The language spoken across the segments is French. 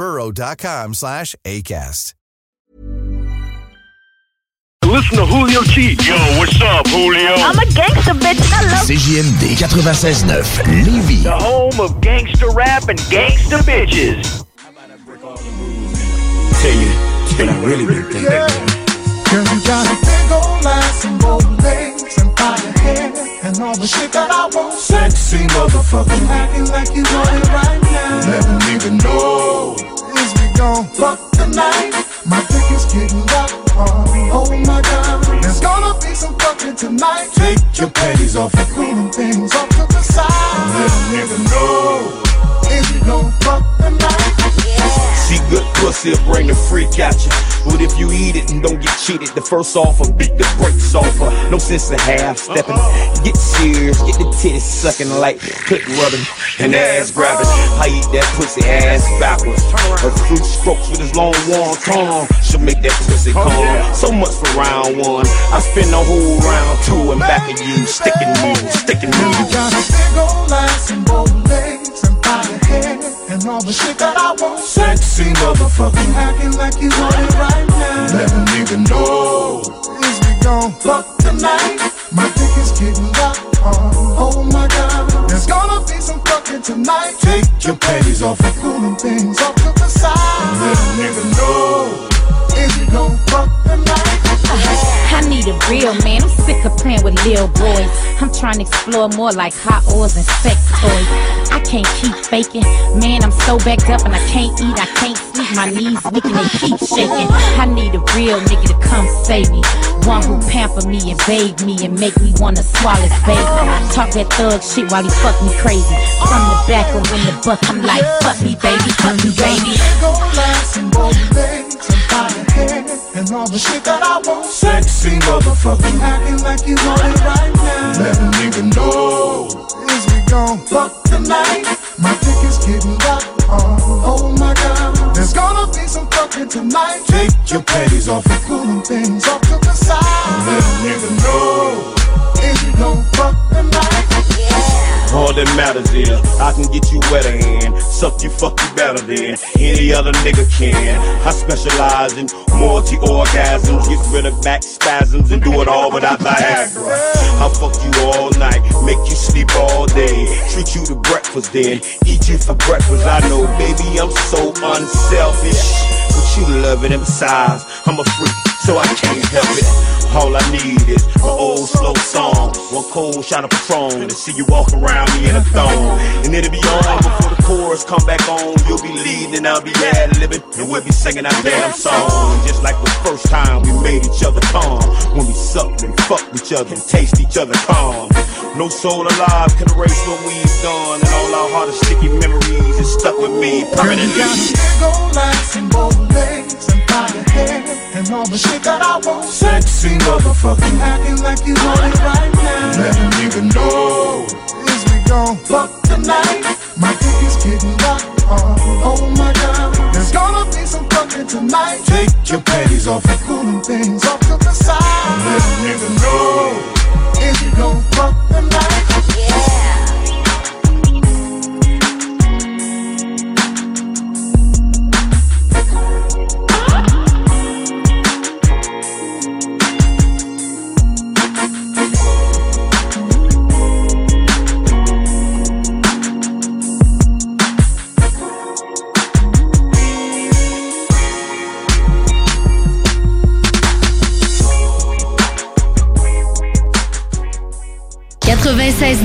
burrow.com slash ACAST. Listen to Julio Cheat. Yo, what's up, Julio? I'm a gangster bitch. I love CJMD 96.9 Lévis. The home of gangster rap and gangster bitches. Tell you what I really been thinking. Girl, you got a big old ass and bold legs and fire hair and all the shit that I want. Sexy motherfucker, acting like you want it right now. Never even know is we gon' fuck tonight. My dick is getting up. Oh, oh my god, there's gonna be some fucking tonight. Take your panties off and clean them things off to the side. Never even know is we gon' fuck tonight. See good pussy bring the freak out you. But if you eat it and don't get cheated, the first offer beat the brakes off her. No sense in half stepping. Get serious, get the titties sucking like clit rubbing and ass grabbing. I eat that pussy ass backwards. Her fruit strokes with his long warm tongue should make that pussy oh, come. So much for round one. I spend the whole round two and back of you, sticking you, sticking You you. got a big old ass and bold and all the shit that I want. Sexy motherfucker, acting like you want it right now. Never even know is we gon' fuck tonight. My dick is getting up. Oh, oh my god, there's gonna be some fucking tonight. Take your panties off and cool them things off to the side. Never even know is we gon' fuck tonight. I need a real man. I'm sick of playing with little boys. I'm trying to explore more like hot oils and sex toys. I can't keep faking. Man, I'm so backed up and I can't eat, I can't sleep. My knees weak and they keep shaking. I need a real nigga to come save me. One who pamper me and bathe me and make me wanna swallow his baby. Talk that thug shit while he fuck me crazy. From the back or in the butt, I'm like, fuck me, baby, fuck me, baby. Big old ass and bold legs and fire hair and all the shit that I want. Sexy motherfucker, acting like you want it right now. Never even know is we gon' fuck tonight. My dick is getting up. Oh, oh my god, there's gonna be some fucking tonight. Take your panties off and cool them things off to the side. Never even know is we gon' fuck tonight. All that matters is I can get you wetter and suck you, fuck you better than any other nigga can. I specialize in multi orgasms, get rid of back spasms, and do it all without Viagra. I'll fuck you all night, make you sleep all day, treat you to breakfast, then eat you for breakfast. I know, baby, I'm so unselfish, but you love it. And besides, I'm a freak, so I can't help it. All I need is an old slow song, one cold shot of Patron, to see you walk around me in a thong. And it'll be on before the chorus come back on. You'll be leading and I'll be ad libbing, and we'll be singing our damn song. Just like the first time we made each other calm. When we sucked and fucked each other and taste each other calm. No soul alive can erase what we've done, and all our hardest sticky memories is stuck with me Girl, you got a ass and bold legs and fire hair and all the shit that I want. Sexy motherfucker, acting like you want it right now. Never even know is we gon' fuck tonight. My dick is getting up. Oh, oh my god, there's gonna be some fucking tonight. Take your panties off and cool things off to the side. Never even know and you gon' fuck the night. Yeah.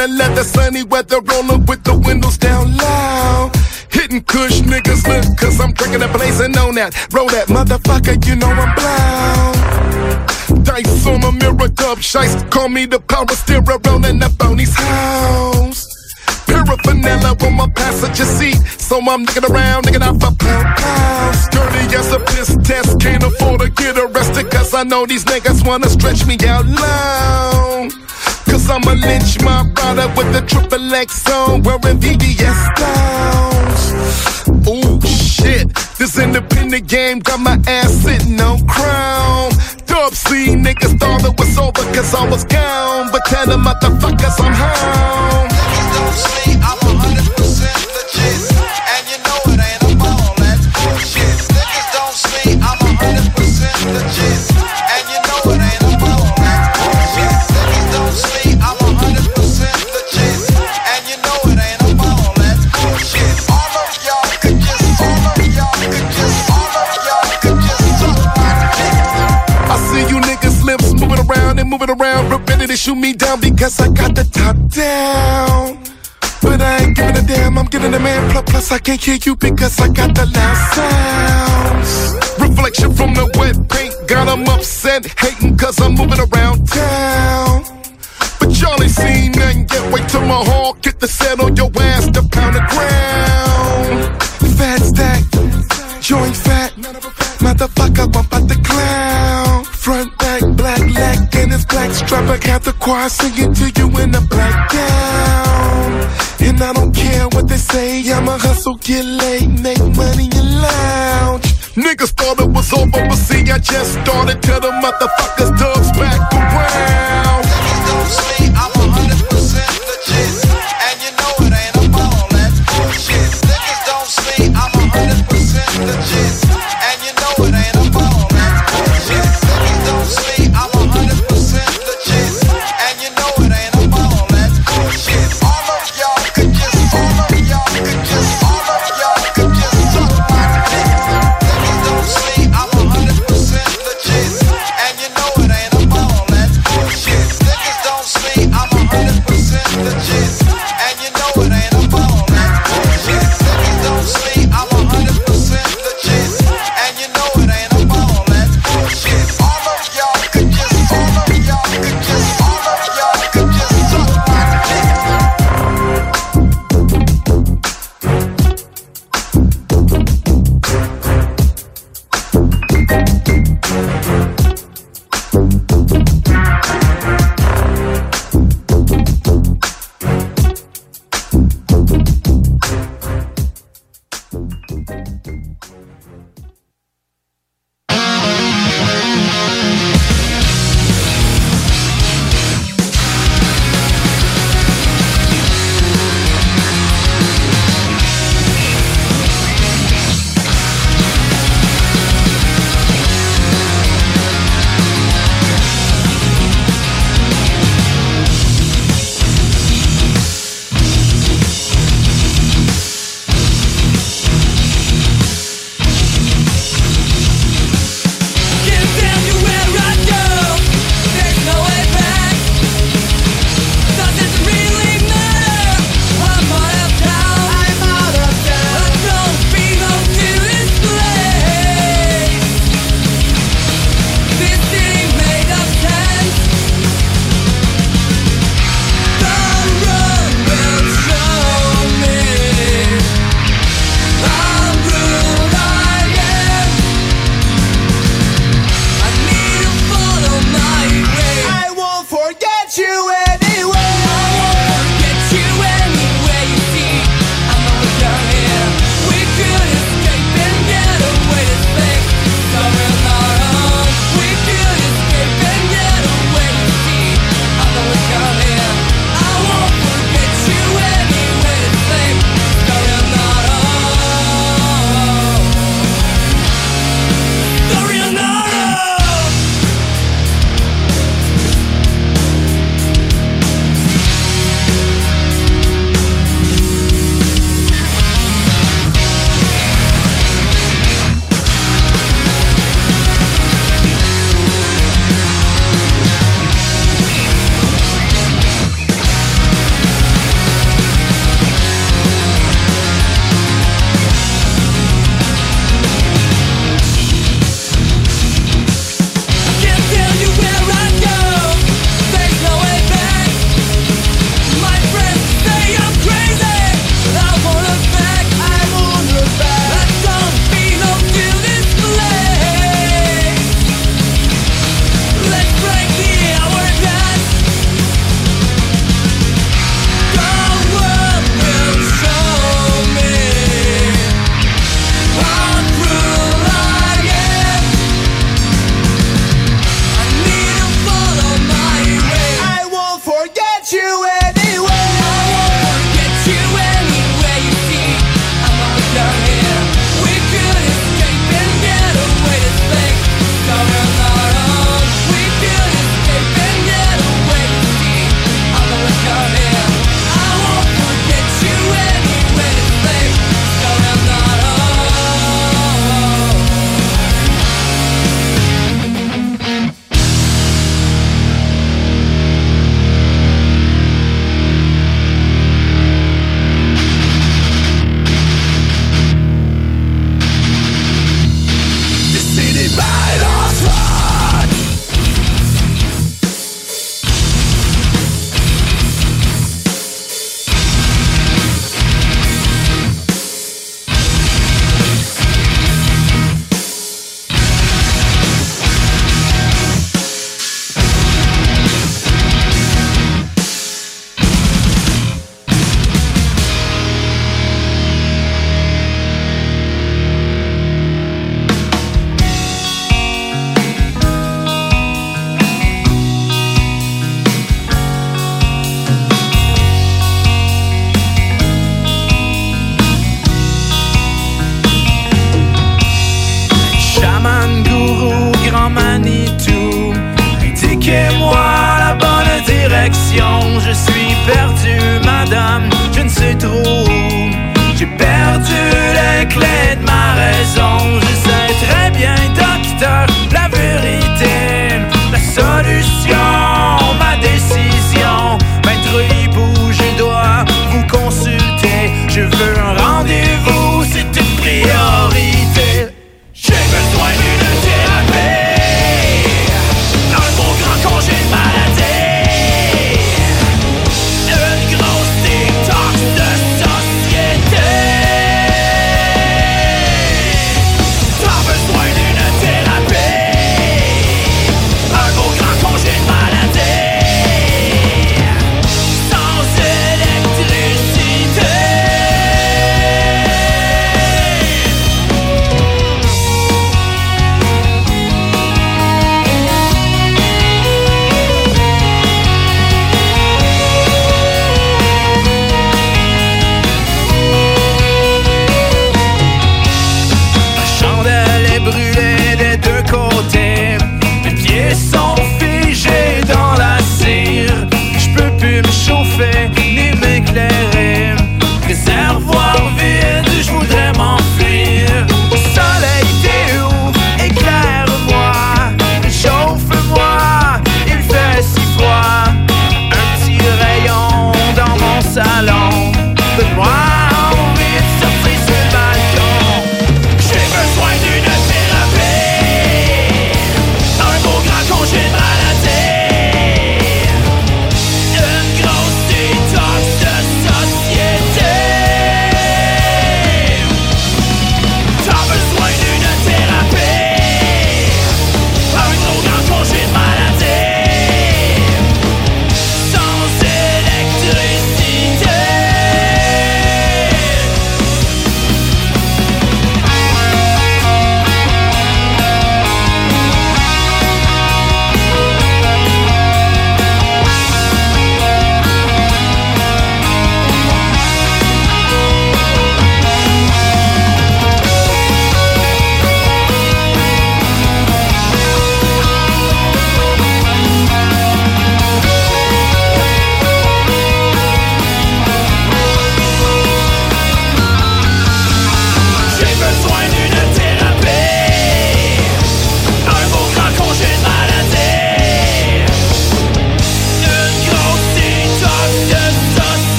The leather, sunny weather, rolling with the windows down loud. Hitting cush niggas look, cause I'm drinking and on that. Roll that motherfucker, you know I'm blown. Dice on a mirror cup, shice, call me the power steerer, rolling up on these house. Paraphernalia on my passenger seat, so I'm nicking around, nicking out for pound pounds. Dirty as a piss test, can't afford to get arrested, cause I know these niggas wanna stretch me out long. Cause I'ma lynch my brother with the triple X on wearing VVS stones. Ooh, shit. This independent game got my ass sitting on crown. Dub C niggas thought it was over cause I was gone. But tell them motherfuckers I'm home. Niggas don't sleep, I'm 100% move it around, ready to shoot me down because I got the top down. But I ain't giving a damn, I'm getting a man. Plus, plus I can't hear you because I got the loud sounds. Reflection from the wet paint, got them upset, hating cause I'm moving around town. But y'all ain't seen nothing yet. Wait till my hawk get the set on your ass to pound the ground. Fat stack, joint fat, motherfucker, I'm about to clown. Black strap. I got the choir singing to you in a black gown. And I don't care what they say, I'ma hustle, get laid, make money and lounge. Niggas thought it was over, but see, I just started. Tell the motherfuckers, dubs back around.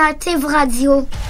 Alternative Radio.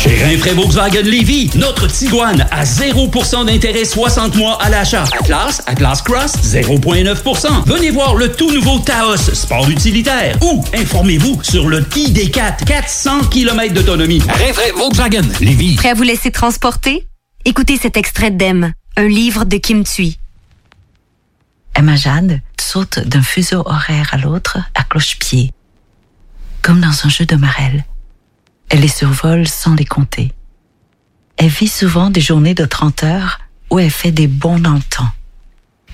Chez Rinfraie Volkswagen Levy, notre Tiguan à 0% d'intérêt 60 mois à l'achat. Atlas, Atlas Cross, 0,9%. Venez voir le tout nouveau Taos, sport utilitaire. Ou informez-vous sur le ID4, 400 km d'autonomie. Rinfraie Volkswagen Levy. Prêt à vous laisser transporter? Écoutez cet extrait d'Em, un livre de Kim Thuy. Emma Jade saute d'un fuseau horaire à l'autre à cloche-pied, comme dans un jeu de marelle. Elle les survole sans les compter. Elle vit souvent des journées de 30 heures où elle fait des bons dans le temps.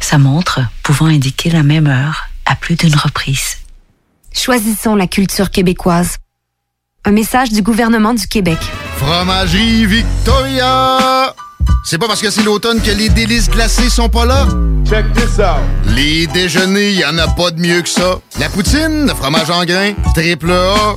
Sa montre pouvant indiquer la même heure à plus d'une reprise. Choisissons la culture québécoise. Un message du gouvernement du Québec. Fromagerie Victoria! C'est pas parce que c'est l'automne que les délices glacées sont pas là? Check this out! Les déjeuners, y en a pas de mieux que ça. La poutine, le fromage en grains, triple A.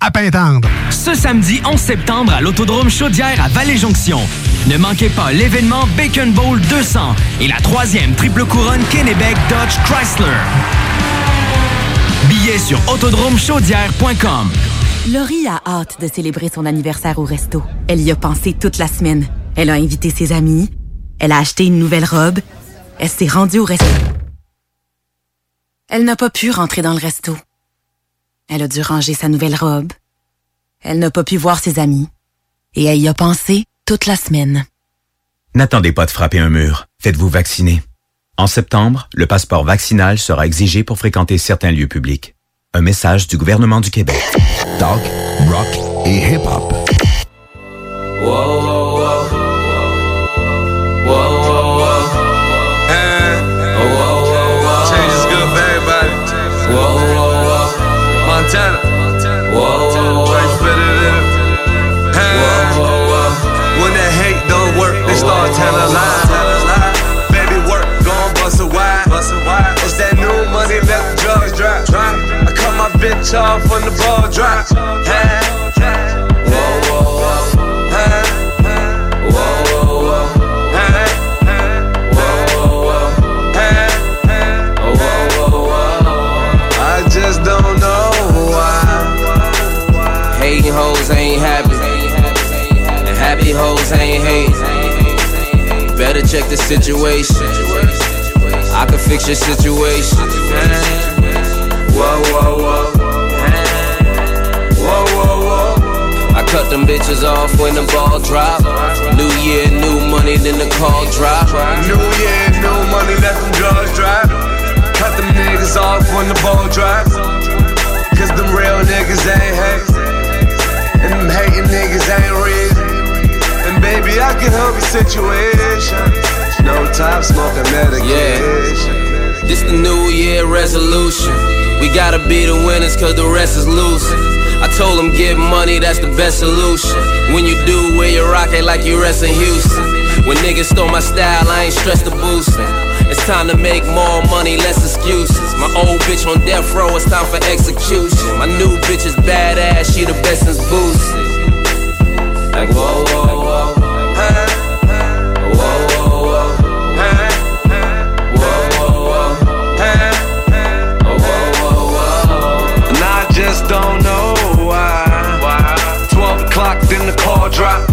à Pintendre. Ce samedi 11 septembre à l'Autodrome Chaudière à Vallée-Jonction. Ne manquez pas l'événement Bacon Bowl 200 et la troisième triple couronne Kennebec Dodge Chrysler. Billets sur autodromechaudière.com. Laurie a hâte de célébrer son anniversaire au resto. Elle y a pensé toute la semaine. Elle a invité ses amis. Elle a acheté une nouvelle robe. Elle s'est rendue au resto. Elle n'a pas pu rentrer dans le resto. Elle a dû ranger sa nouvelle robe. Elle n'a pas pu voir ses amis. Et elle y a pensé toute la semaine. N'attendez pas de frapper un mur. Faites-vous vacciner. En septembre, le passeport vaccinal sera exigé pour fréquenter certains lieux publics. Un message du gouvernement du Québec. Talk, rock et hip-hop. Better check the situation. I can fix your situation. Whoa, whoa, whoa. Whoa, whoa, whoa. I cut them bitches off when the ball drop. New year, new money, then the call drop. New year, new money, let them drugs drop. Cut them niggas off when the ball drop. Cause them real niggas ain't hate. And them hating niggas ain't real. Baby, I can help your situation. No time smoking medication. Yeah. This the new year resolution. We gotta be the winners cause the rest is losing. I told them get money, that's the best solution. When you do, wear your rocket like you rest in Houston. When niggas stole my style, I ain't stressed the boosting. It's time to make more money, less excuses. My old bitch on death row, it's time for execution. My new bitch is badass, she the best since boosted. Like whoa, whoa. Whoa, the call drop.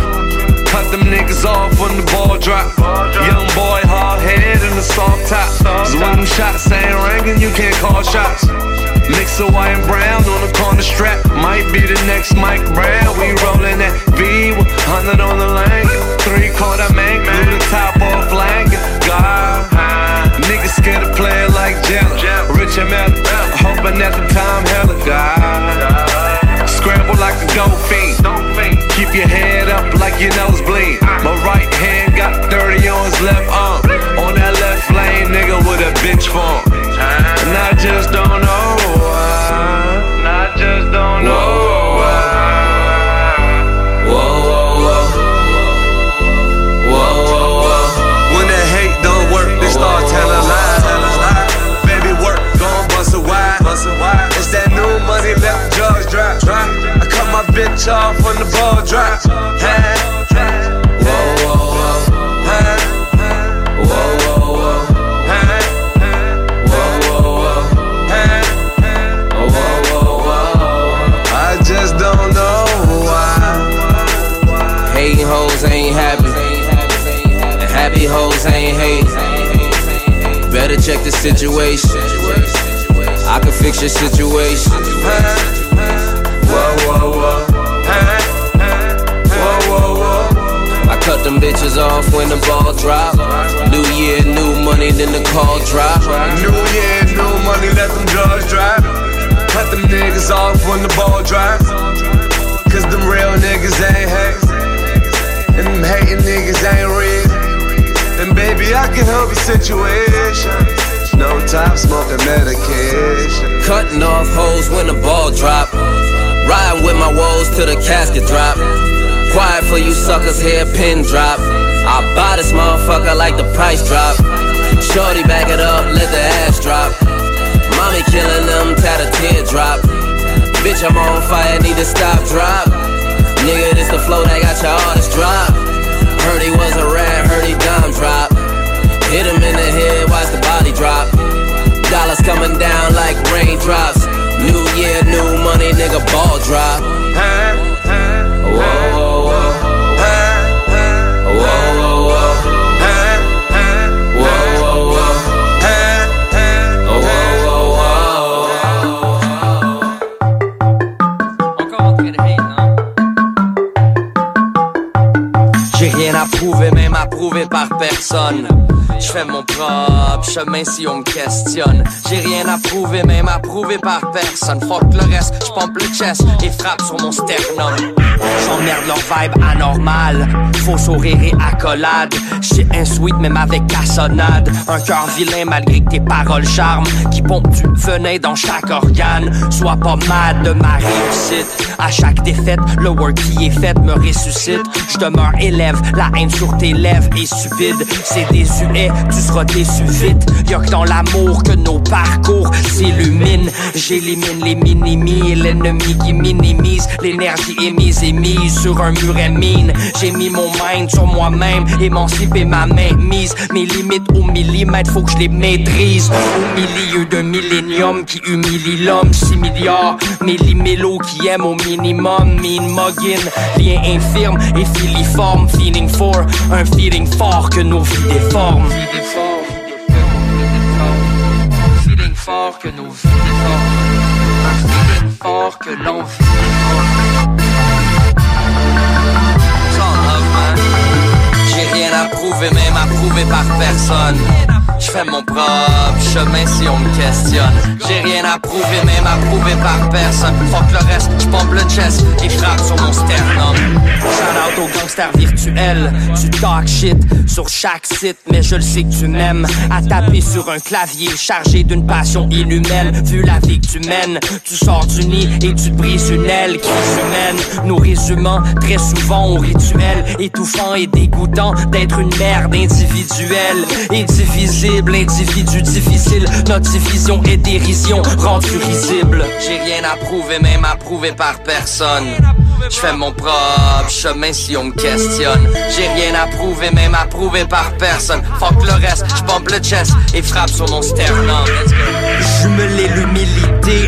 Cut them niggas off when the ball drop. Young boy, hard head and a soft top. Cause when them shots ain't ringing, you can't call shots. Mix of white and brown on the corner strap. Might be the next Mike Brown. We rollin' that V with 100 on the lane. Three quarter man, glue the top off langin'. God, niggas scared to play like Jella. Rich and metal, hoping at the time hella God. Scramble like a gold fiend. Keep your head up like your nose bleed. My right hand got 30 on his left arm. On that left lane, nigga with a bitch form. And I just don't know Watch off when the ball drops. Hey. Whoa, whoa, whoa. Hating hoes ain't happy. And happy hoes ain't hating. Better check the situation. I can fix your situation. Them bitches off when the ball drop. New year, new money, then the call drop. New year, new money, let them drugs drop. Cut them niggas off when the ball drop. Cause them real niggas ain't hate. And them hating niggas ain't real. And baby, I can help your situation. No time smoking medication. Cutting off hoes when the ball drop. Riding with my woes till the casket drop. For you suckers, hair pin drop. I buy this motherfucker like the price drop. Shorty back it up, let the ass drop. Mommy killing them, tat a teardrop. Bitch, I'm on fire, need to stop, drop. Nigga, this the flow that got your artist drop. Heard he was a rat, heard he dime drop. Hit him in the head, watch the body drop. Dollars coming down like raindrops. New year, new money, nigga, ball drop. Personne. Je fais mon propre chemin si on me questionne. J'ai rien à prouver, même approuvé par personne. Fuck le reste, je pompe le chest et frappe sur mon sternum. J'emmerde leur vibe anormal. Faux sourire et accolade. J'suis un sweet même avec cassonade. Un cœur vilain malgré que tes paroles charment. Qui pompe du venin dans chaque organe. Sois pas mad de ma réussite. À chaque défaite, le work qui est fait me ressuscite. Je demeure élève, la haine sur tes lèvres est stupide. C'est désuet, tu seras déçu vite. Y'a que dans l'amour que nos parcours s'illuminent. J'élimine les minimis et l'ennemi qui minimise l'énergie émise et sur un muret mine. J'ai mis mon mind sur moi-même, émancipé ma main mise. Mes limites au millimètre, faut que je les maîtrise. Au milieu d'un millénium qui humilie l'homme, 6 milliards. Millimélos qui aiment au minimum, mean muggin. Lien infirme et filiforme, feeling for un feeling fort que nos vies déforment. Fort que nos vies feeling fort que l'on. Même approuvé par personne. Je fais mon propre chemin si on me questionne. J'ai rien à prouver, même approuvé par personne. Fuck le reste, je pompe le chest et frappe sur mon sternum. Shout out au gangster virtuel. Tu talk shit sur chaque site, mais je le sais que tu m'aimes. À taper sur un clavier chargé d'une passion inhumaine. Vu la vie que tu mènes, tu sors du nid et tu brises une aile qui humaine. Nous résumant très souvent au rituel étouffant et dégoûtant d'être une merde individuelle et divisible, individu difficile. Notre division et dérision rendue risible. J'ai rien à prouver, même approuvé par personne. Je fais mon propre chemin si on me questionne. J'ai rien à prouver, même approuvé par personne. Fuck le reste, je pompe le chest et frappe sur mon sternum. Jumeler l'humilité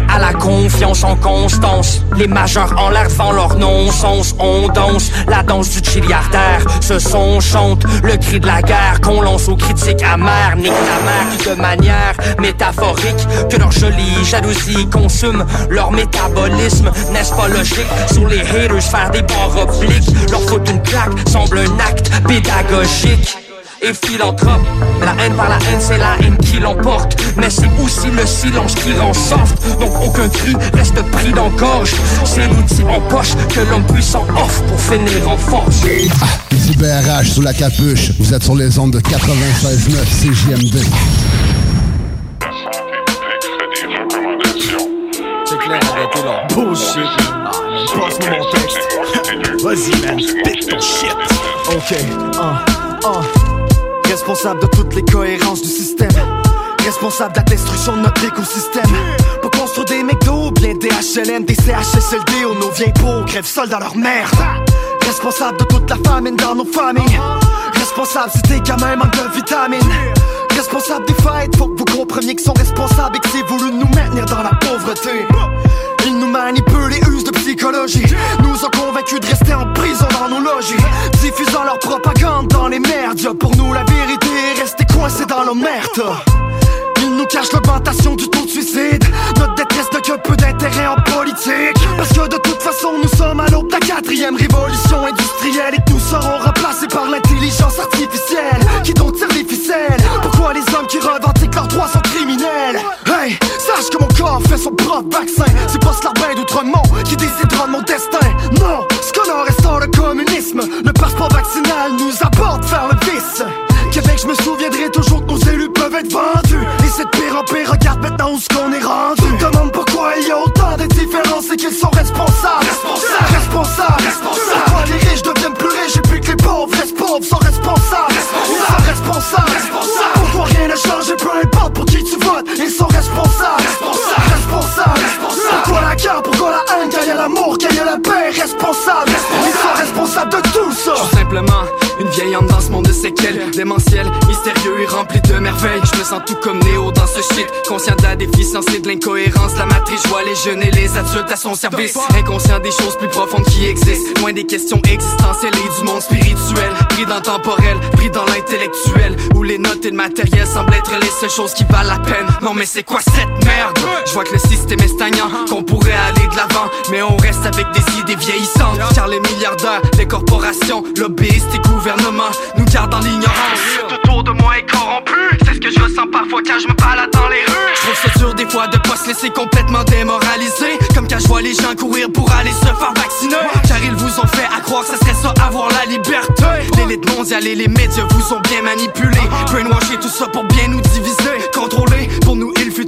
à la confiance en constance. Les majeurs en l'air font leur non-sens. On danse la danse du chiliardaire. Ce son chante le cri de la guerre qu'on lance aux critiques amères. Nique la mer de manière métaphorique. Que leur jolie jalousie consume leur métabolisme. N'est-ce pas logique sur les haters faire des bons obliques? Leur foutre une claque semble un acte pédagogique et philanthrope. La haine par la haine, c'est la haine qui l'emporte. Mais c'est aussi le silence qui rend soft. Donc aucun cri reste pris dans gorge. C'est l'outil en poche que l'homme puissant offre pour finir en force. Ici BRH sous la capuche. Vous êtes sur les ondes de 96.9 CJMD. C'est clair, arrêtez leur bullshit. Ah, passe-moi mon texte. Vas-y, man, spit ton shit. Ok, un, un. Responsable de toutes les cohérences du système. Responsable de la destruction de notre écosystème. Pour construire des McDo, bien des HLM, des CHSLD, où nos vieilles peaux crèvent seuls dans leur merde. Responsable de toute la famine dans nos familles. Responsable si t'es quand même de vitamines. Responsable des fêtes, faut que vous compreniez qu'ils sont responsables et que c'est voulu nous maintenir dans la pauvreté. Ils nous manipulent et usent de psychologie. Nous ont convaincus de rester en prison dans nos logis. Diffusant leur propagande dans les merdes. Pour nous, la vérité est rester coincé dans nos cachent l'augmentation du taux de suicide. Notre détresse n'a que peu d'intérêt en politique. Parce que de toute façon, nous sommes à l'aube de la quatrième révolution industrielle. Et que nous serons remplacés par l'intelligence artificielle. Qui donc tire les ficelles Pourquoi les hommes qui revendiquent leurs droits sont criminels? Hey, sache que mon corps fait son propre vaccin. C'est pas Slarbin d'Outremont qui décidera de mon destin. Non, ce que l'on restaure le communisme. Le passeport vaccinal nous apporte vers le vice. Québec, je me souviendrai toujours que nos élus peuvent être vendus. Et c'est de pire en pire, regarde maintenant où ce qu'on est rendu. Demande pourquoi il y a autant de différences et qu'ils sont responsables. Responsables, responsables, responsables. Pourquoi les riches deviennent plus riches et puis que les pauvres restent pauvres sont responsables? Ils sont responsables, responsables. Pourquoi rien n'a changé, peu importe pour qui tu votes, ils sont responsables. Responsables, responsables, responsables. Pourquoi la guerre, pourquoi la haine, quand y a l'amour, quand y a la paix, responsables. Ils sont responsables de tout ça. Tout simplement ce monde de séquelles Démentiel, mystérieux et rempli de merveilles. Je me sens tout comme Néo dans ce shit. Conscient de la déficience et de l'incohérence. La matrice, je vois les jeunes et les adultes à son service. Inconscient des choses plus profondes qui existent. Loin des questions existentielles et du monde spirituel. Pris dans le temporel, pris dans l'intellectuel. Où les notes et le matériel semblent être les seules choses qui valent la peine. Non mais c'est quoi cette merde? Je vois que le système est stagnant Qu'on pourrait aller de l'avant. Mais on reste avec des idées vieillissantes. Car les milliardaires, les corporations, lobbyistes et gouvernements Nous gardent dans l'ignorance Moi est corrompu. C'est ce que je ressens parfois quand je me balade dans les rues. Je trouve ça dur des fois de pas se laisser complètement démoraliser. Comme quand je vois les gens courir pour aller se faire vacciner. Car ils vous ont fait à croire ça serait ça avoir la liberté. L'élite mondiale et les médias vous ont bien manipulé. Brainwasher tout ça pour bien nous diviser. Contrôler,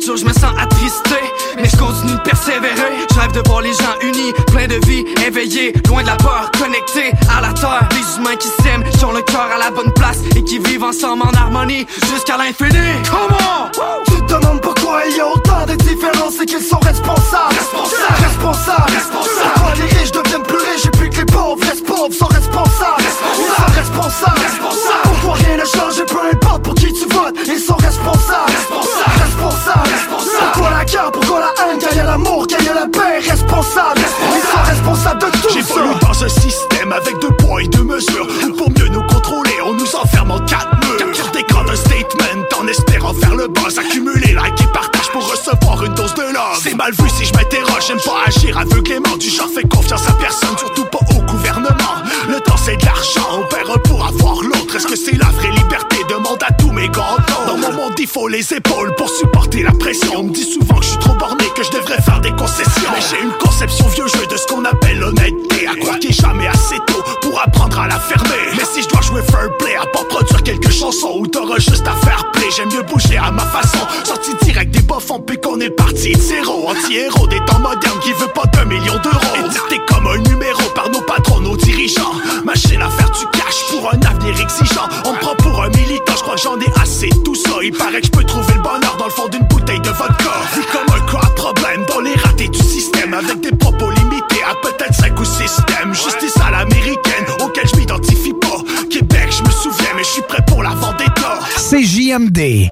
et je me sens attristé. Mais je continue de persévérer. Je rêve de voir les gens unis, plein de vie, éveillés Loin de la peur, connectés à la terre. Les humains qui s'aiment, qui ont le cœur à la bonne place Et qui vivent ensemble en harmonie jusqu'à l'infini. Comment Tu te demandes pourquoi il y a autant de différences et qu'ils sont responsables. Responsables, responsables, responsables. Pourquoi les riches deviennent plus riches et puis que les pauvres. Pauvres sont responsables. Ils sont responsables. Pourquoi rien n'a changé, peu importe pour qui tu votes Ils sont Responsables Pourquoi la haine, gagne l'amour, gagne la paix Responsables Ils sont responsables de tout voulu dans un système avec deux poids et deux mesures. Pour mieux nous contrôler, on nous enferme en quatre murs. Capture d'écran d'un statement en espérant faire le buzz Accumuler like et partage pour recevoir une dose de love. C'est mal vu si je m'interroge, j'aime pas agir aveuglément. Du genre fais confiance à personne, surtout pas au gouvernement. Le temps c'est de l'argent, on perd pour avoir l'autre. Est-ce que c'est la vraie liberté? Demande à tous mes gants Dans mon faut les épaules pour supporter la pression? On me dit souvent que je suis trop borné, que je devrais faire des concessions. Mais j'ai une conception vieux jeu de ce qu'on appelle l'honnêteté À croire qu'il jamais assez tôt pour apprendre à la fermer. Mais si je dois jouer fair play, à pas produire quelques chansons Ou t'auras juste à faire play, j'aime mieux bouger à ma façon. Sorti direct des bofs, puis qu'on est parti de zéro. Anti-héros des temps modernes qui veut pas d'un million d'euros. Édité comme un numéro par nos patrons, nos dirigeants. Machine à faire du cash pour un avenir exigeant. On me prend pour un militant, je crois que j'en ai assez. Tout ça Il paraît que je peux trouver le bonheur dans le fond d'une bouteille de vodka. Vu comme un cas à problème dans les ratés du système. Avec des propos limités à peut-être 5 ou 6 thèmes. Justice à l'américaine, auquel je m'identifie pas. Québec, je me souviens, mais je suis prêt pour la vendetta. CJMD.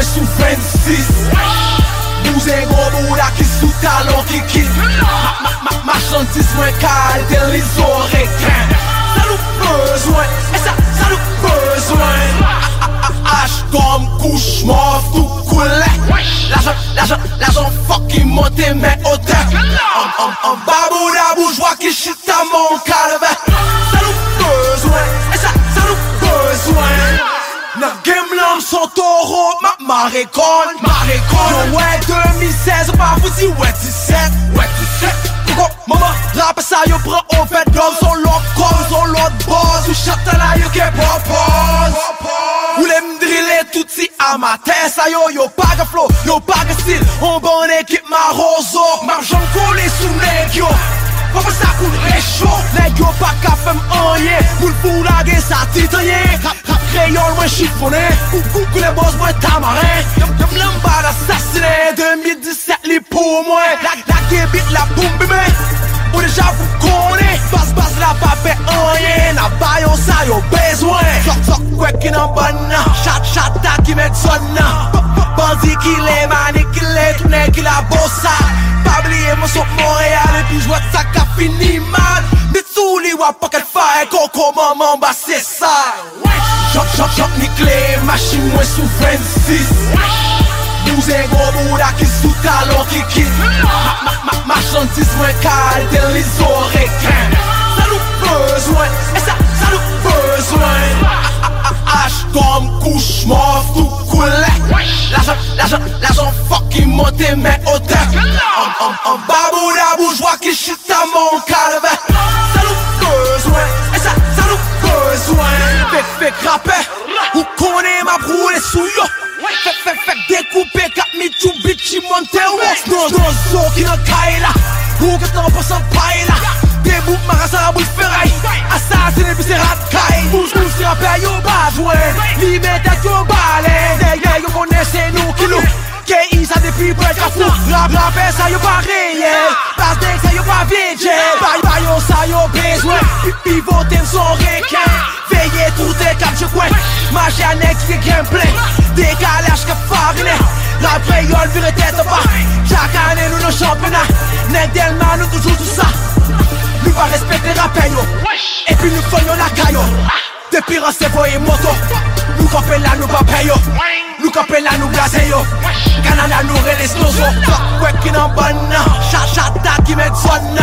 Mwen sou 26 Bouzen gros bouda ki sou talon ki Machandise mwen kal li zoreken Sa nou bezwen, e sa, sa nou bezwen H comme couche, mof, tout coulé. L'argent, l'argent, l'argent fucking monté mais hauteur En, en, en babouda bourgeois qui chute à mon calme taureau, ma marée con, marée con Yo ouais 2016, pas vous dit ouais 17, ouais 17 Pourquoi maman rappe ça yo prend au fait d'homme Son l'autre comme son l'autre boss Ou chata là yo qui propose Ou les m'driller tout si amateur Ça yo yo pas de flow, yo pas de style. On bonne équipe ma roso Ma jambe collée sous nèg yo Papa ça coule réchaud Nèg yo pas qu'à faire m'enyer Moule pour la guerre ça titanien Rap rap crayon moi chiffonné Coucou que les boss moi tamarin Yom yom lamba d'assassiné 2017 les pour moi La la la boum bimé ou deja vou konen Bas-bas la pa fe anyen Na bayon sa yo bezwen. Sok-sok kwe ki nan ban Chata-chata ki met son Bandi ki le mani ki le Toune ki la bosa Pabliye mwen sop Montreal E pi jwet sa ka fini man Bitsou li wap paket faye Koko maman ba se sa. Chok-chok-chok ni kle Mashi mwen sou Francis. Bouzen gros bouda qui sous talon qui quitte Ma, ma, ma, marchandise moins cale Tel les oreilles Ça nous besoin Et ça, ça nous besoin H comme couche mof tout coulé L'argent, l'argent, l'argent fucking monté mais hauteur En, en, en babouda bourgeois qui chute à mon calme Ça nous besoin Et ça, ça nous besoin Fait, fait map roule sou yo. Fek fek fek dekoupe kap mi chou bichi monte ou Dans zo ki nan kae la Ou ket nan posan pae la Debouk mara sa raboul feray Asasine pi se rat kae Mouj mouj se rapè yo bazwe Li metet yo bale Deye yo kone se nou kilo Ke yi sa depi pou et kafou Rap rapè sa yo pa reye Bas dek sa yo pa vije Bayo sa yo bezwe Pivote m son reken Veillez tout est cap, je Marche à next, qui est gameplay. Décalage que fariné La payole vire tête bas Chaque année nous nos championnats. Nec Delma nous toujours tout ça. Nous va respecter la paye Et puis nous faisons la caillou. Depuis recevons et moto. Nous campons là nous pas payo Nous campons là nous gazez yo Canada nous relève nozo Fuck qui n'en bonne Chat chat ta qui met zone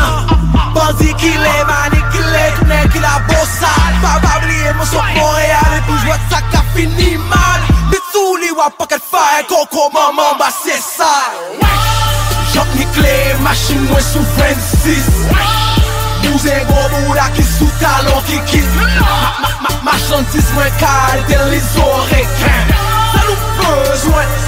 Bandit qui les manipulé Tout n'est qui la bossa Pas pas oublier mon son Montréal Et puis je vois ça qu'a fini mal Mitsuli wa pocket fire? Coco maman bah c'est ça Choc ni clé Machine moi sous 26 Bouzen gros bouda qui sous talon qui quitte Ma, ma, ma, marchandise moins cale Tel les oreilles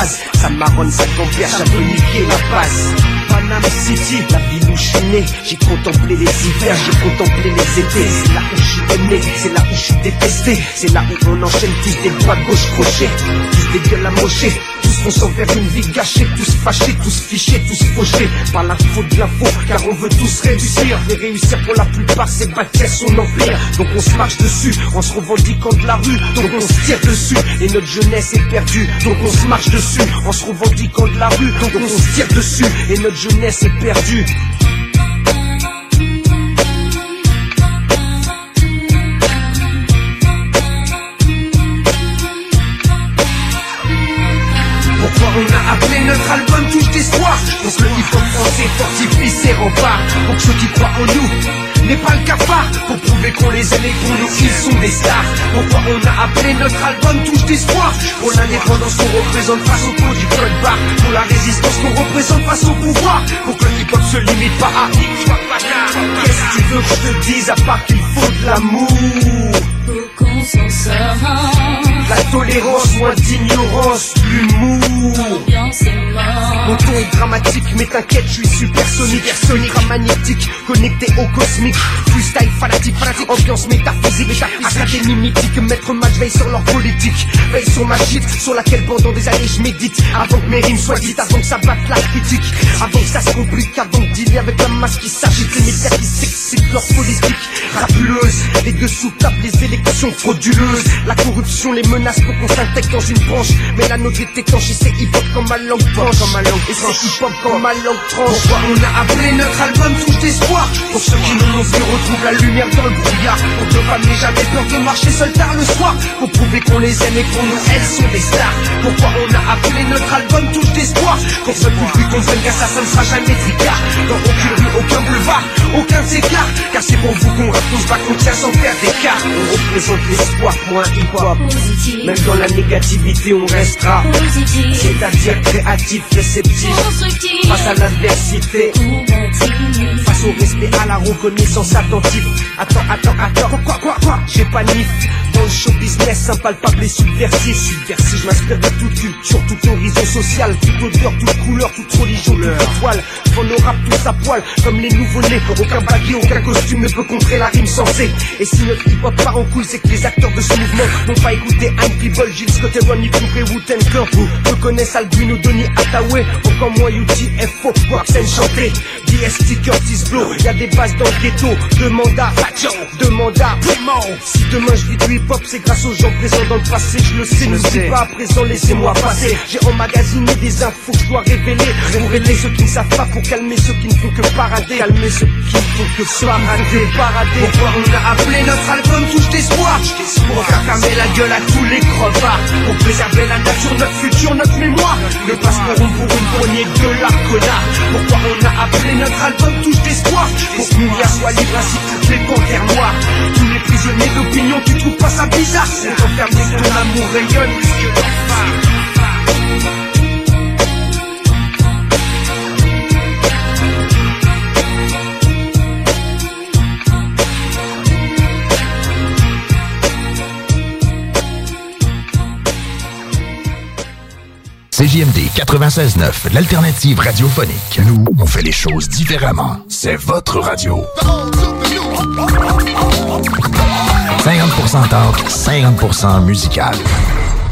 Ça marronne, ça gamberge, ça peut niquer la base. Panama City, la ville où je suis né, j'ai contemplé les hivers, j'ai contemplé les étés. C'est là où je suis aimé, c'est là où je suis détesté, c'est là où on enchaîne tous des droits gauche crochets, tous des gueules amochées. On s'en une vie gâchée, tous fâchés, tous fichés, tous fauchés par la faute de l'info, car on veut tous réussir. Mais réussir pour la plupart, c'est bâtir son empire. Donc on se marche dessus, en se revendiquant de la rue, donc on se tire dessus. Et notre jeunesse est perdue, donc on se marche dessus, en se revendiquant de la rue, donc on se tire dessus. Et notre jeunesse est perdue. Notre album Touche d'espoir. Pour que le hip-hop français fortifie ses remparts. Pour que ceux qui croient en nous n'est pas le cafard. Pour prouver qu'on les aime et pour nous ils sont des stars. Pourquoi on a appelé notre album Touche d'espoir. Pour l'indépendance qu'on représente face au coup du code barre Pour la résistance qu'on représente face au pouvoir. Pour que le hip-hop se limite pas à Qu'est-ce que tu veux que je te dise à part qu'il faut de l'amour? Qu'on s'en la tolérance, moins d'ignorance, l'humour. Mon ton est dramatique, mais t'inquiète, je suis supersonique, sonique, magnétique, connecté au cosmique. Freestyle fanatique, fanatique, ambiance métaphysique, métaphysique. Académie mythique, maître match veille sur leur politique. Veille sur ma shit, sur laquelle pendant des années je médite. Avant que mes rimes soient dites, avant que ça batte la critique. Avant que ça se complique, avant de dealer avec la masse qui s'agite, les médias qui s'excitent leur politique. Rabuleuse, les dessous tables, les élections frauduleuses. La corruption, les menaces pour qu'on s'intègre dans une branche. Mais la nôtre est étanche et c'est hip-hop comme ma langue tranche. Comme ma langue et c'est hip-hop comme ma langue tranche. Pourquoi on a appelé notre album Touche d'espoir Pour ceux qui nous l'ont vu retrouvent la lumière dans le brouillard. Pour que femmes n'aient jamais peur de marcher seul tard le soir. Pour prouver qu'on les aime et qu'on nous elles sont des stars. Pourquoi on a appelé notre album Touche d'espoir Pour ceux qui plus comprennent qu'à ça, ça ne sera jamais tricard. Dans aucune rue, aucun boulevard, aucun écart. Car c'est pour vous qu'on tous bas qu'on tient sans faire d'écart. On représente l'espoir pour un hip-hop. Même dans la négativité, on restera. C'est-à-dire créatif, réceptif. Face à l'adversité. Face au respect, à la reconnaissance attentive. Attends, attends, attends. Quoi, quoi, quoi J'ai pas nif. Dans le show business, impalpable et subversif. Subversif, je m'inspire de toute culture, tout horizon social, toute odeur, toute couleur, toute religion, toute étoile. Devant nos rap tous à poil, comme les nouveaux-nés. Aucun baguette, aucun costume ne peut contrer la rime sensée. Et si notre hip-hop part en couille, c'est que les acteurs de ce mouvement n'ont pas écouté Hank People, Gilles Scott et Ronnie Cook et Wu-Tang Clan. Reconnaissent Albino, Donny Hathaway, encore moins UTFO, Waxen chanté. DST Curtis Blow, y a des bases dans le ghetto. Facho, demande à Primo. Si demain je vis du hip-hop, c'est grâce aux gens présents dans le passé, je le sais. Ne suis pas à présent, laissez-moi passer. J'ai emmagasiné des infos que je dois révéler. Pour aider ceux qui ne savent pas, pour calmer ceux qui ne font que parader. Calmer ceux qui ne font que parader, parader. Pourquoi on a appelé notre album Touche d'espoir Pour faire fermer la gueule à tous les crevards. Pour préserver la nature, notre futur, notre mémoire. Ne pas se corrompre pour une poignée de la connard. Pourquoi on a appelé notre album Touche d'espoir? Pour que Mounia soit libre ainsi que toutes les panthères noires. Tous les prisonniers d'opinion, tu trouves pas ça bizarre? C'est enfermé que ton amour rayonne. CJMD 96.9, l'alternative radiophonique. Nous, on fait les choses différemment. C'est votre radio. 50% talk, 50% musical.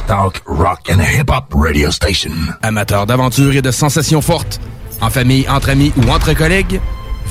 Talk, rock and hip-hop radio station. Amateurs d'aventure et de sensations fortes, en famille, entre amis ou entre collègues,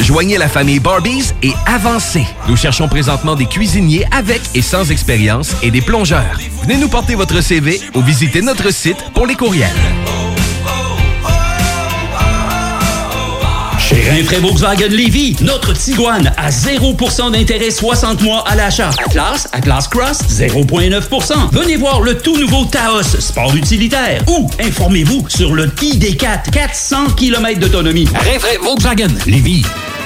Joignez la famille Barbies et avancez. Nous cherchons présentement des cuisiniers avec et sans expérience et des plongeurs. Venez nous porter votre CV ou visitez notre site pour les courriels. Chez Rinfraie Volkswagen Lévy, notre Tiguan à 0% d'intérêt 60 mois à l'achat. Atlas, Atlas Cross, 0,9%. Venez voir le tout nouveau Taos, sport utilitaire. Ou informez-vous sur le ID4, 400 km d'autonomie. Rinfraie Volkswagen Lévy.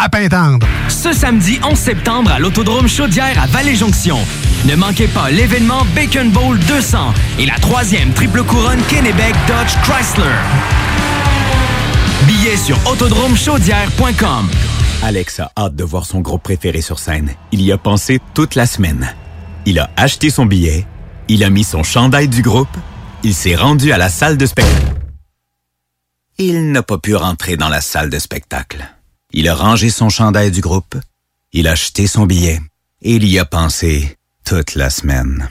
à Pintendre. Ce samedi 11 septembre à l'Autodrome Chaudière à Vallée-Jonction. Ne manquez pas l'événement Bacon Bowl 200 et la troisième triple couronne Kennebec Dodge Chrysler. Billets sur autodromechaudière.com. Alex a hâte de voir son groupe préféré sur scène. Il y a pensé toute la semaine. Il a acheté son billet, il a mis son chandail du groupe, il s'est rendu à la salle de spectacle. Il n'a pas pu rentrer dans la salle de spectacle. Il a rangé son chandail du groupe, il a acheté son billet et il y a pensé toute la semaine.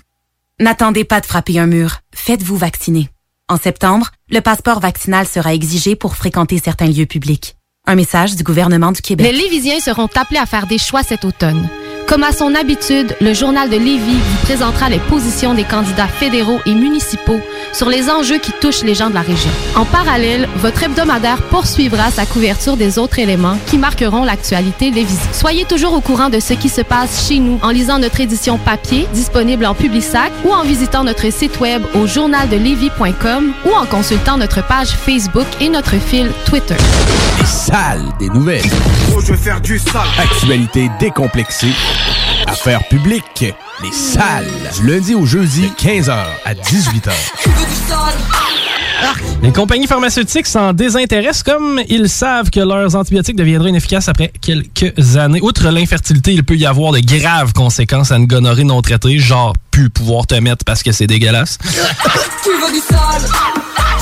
N'attendez pas de frapper un mur. Faites-vous vacciner. En septembre, le passeport vaccinal sera exigé pour fréquenter certains lieux publics. Un message du gouvernement du Québec. Les Lévisiens seront appelés à faire des choix cet automne. Comme à son habitude, le journal de Lévis vous présentera les positions des candidats fédéraux et municipaux sur les enjeux qui touchent les gens de la région. En parallèle, votre hebdomadaire poursuivra sa couverture des autres éléments qui marqueront l'actualité lévisienne. Soyez toujours au courant de ce qui se passe chez nous en lisant notre édition papier disponible en Publisac ou en visitant notre site web au journaldelévis.com ou en consultant notre page Facebook et notre fil Twitter. Les salles des nouvelles. Oh, je vais faire du sale. Actualité décomplexée. Affaires publiques. Les salles. Du lundi au jeudi, 15h à 18h. Les compagnies pharmaceutiques s'en désintéressent comme ils savent que leurs antibiotiques deviendront inefficaces après quelques années. Outre l'infertilité, il peut y avoir de graves conséquences à une gonorrhée non traitée, genre plus pouvoir te mettre parce que c'est dégueulasse.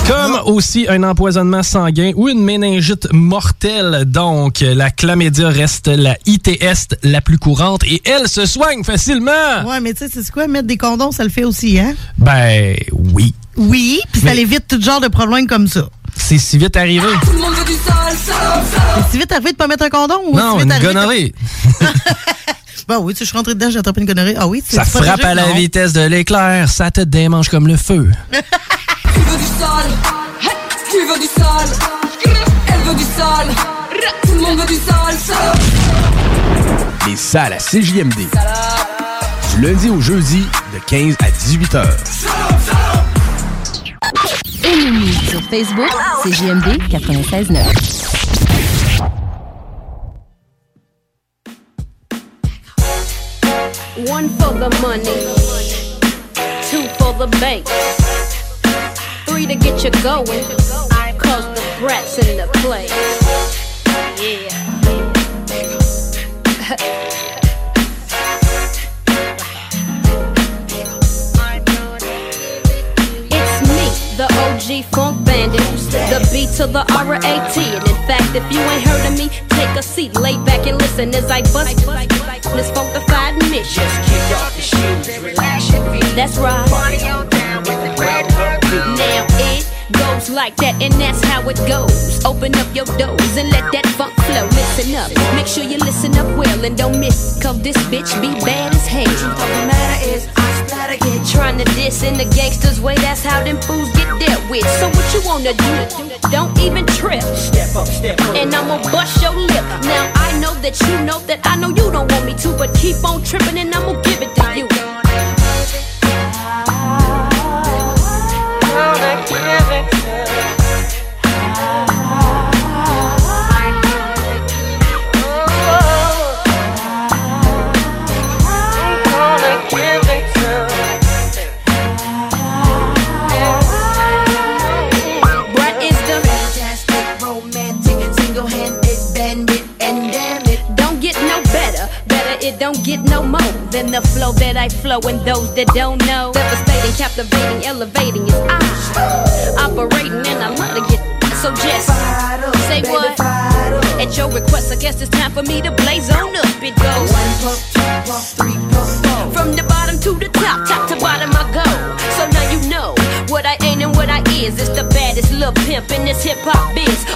Comme aussi un empoisonnement sanguin ou une méningite mortelle. Donc, la chlamydia reste la ITS la plus courante et elle se soigne facilement. Ouais, mais tu sais, c'est quoi? Mettre des condoms, ça le fait aussi, hein? Ben, oui. Oui, puis ça évite tout genre de problèmes comme ça. C'est si vite arrivé. C'est si vite arrivé de pas mettre un condom ou Non, si vite une arrivé de- Bon, oui, tu sais, je suis rentré dedans, j'ai attrapé une gonorrhée. Ah oui, tu Ça frappe à la non? vitesse de l'éclair, ça te démange comme le feu. Tu veux du sale Tu veux du sale Elle veut du sale Tout le monde veut du sale sale Les salles à CJMD. Du lundi au jeudi, de 15 à 18h. Aimez-nous sur Facebook, c'est JMD 96.9. One for the money, two for the bank, three to get you going, cause the brat's in the place. Yeah. the OG funk bandit, the B to the R-A-T. And in fact, if you ain't heard of me, take a seat, lay back and listen as I bust this funkified mission. Just kick off your shoes, relax your feet. That's right. Party on down with the red. Now it goes like that, and that's how it goes. Open up your doors and let that funk flow. Listen up, make sure you listen up well and don't miss. Cause this bitch be bad as hell. Truth of the matter is, I trying to diss in the gangster's way. That's how them fools get dealt with. So what you wanna do? Don't even trip. Step up, step up. And I'ma bust your lip. Now I know that you know that I know you don't want me to, but keep on tripping and I'ma give it to you. Gonna give it get no more than the flow that I flow. And those that don't know, devastating, captivating, elevating is I operating, and I love to get so just say what. At your request, I guess it's time for me to blaze on up. It goes from the bottom to the top, top to bottom I go. So now you know what I ain't and what I is. It's the baddest little pimp in this hip hop biz.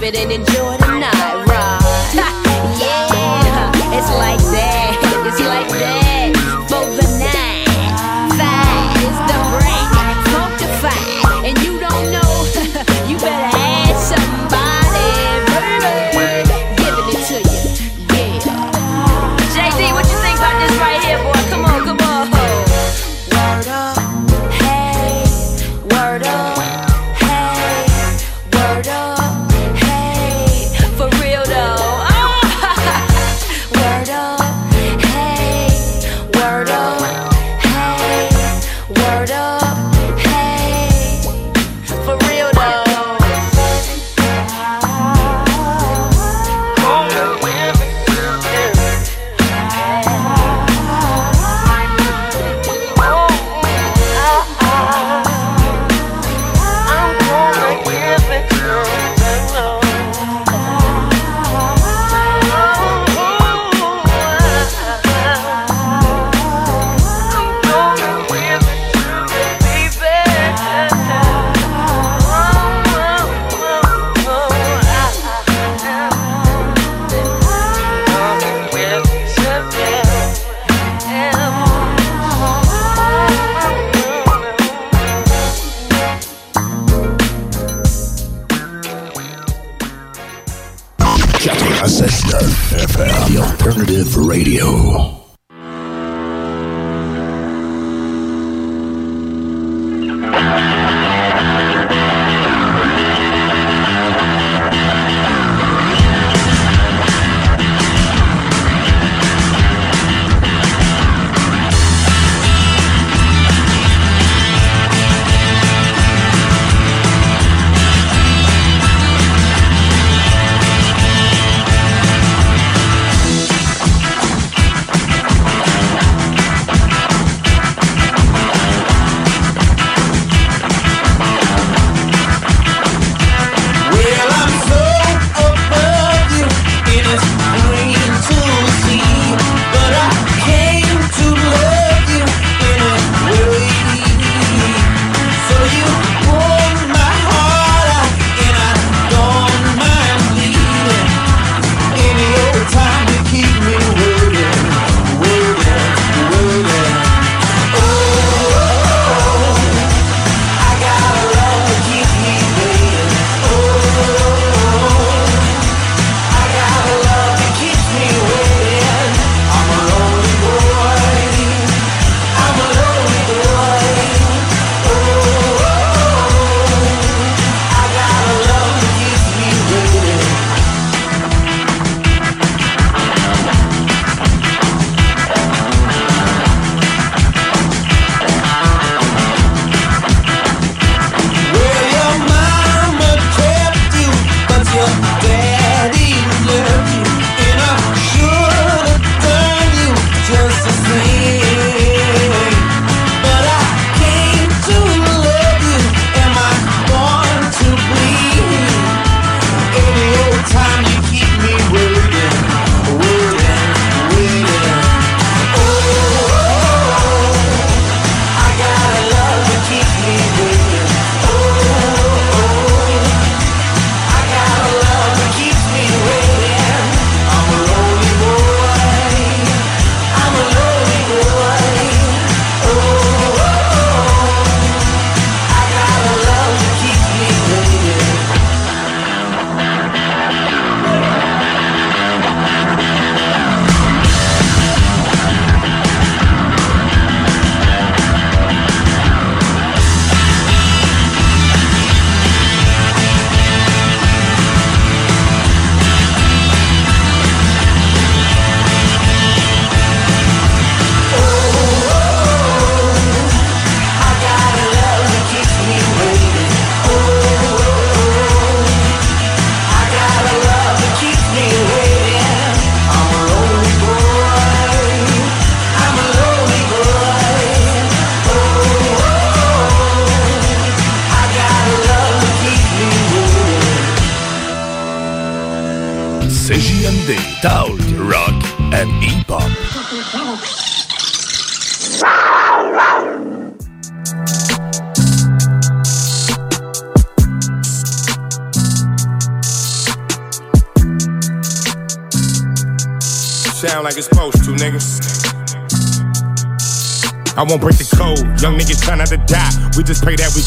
Give it and enjoy the night ride.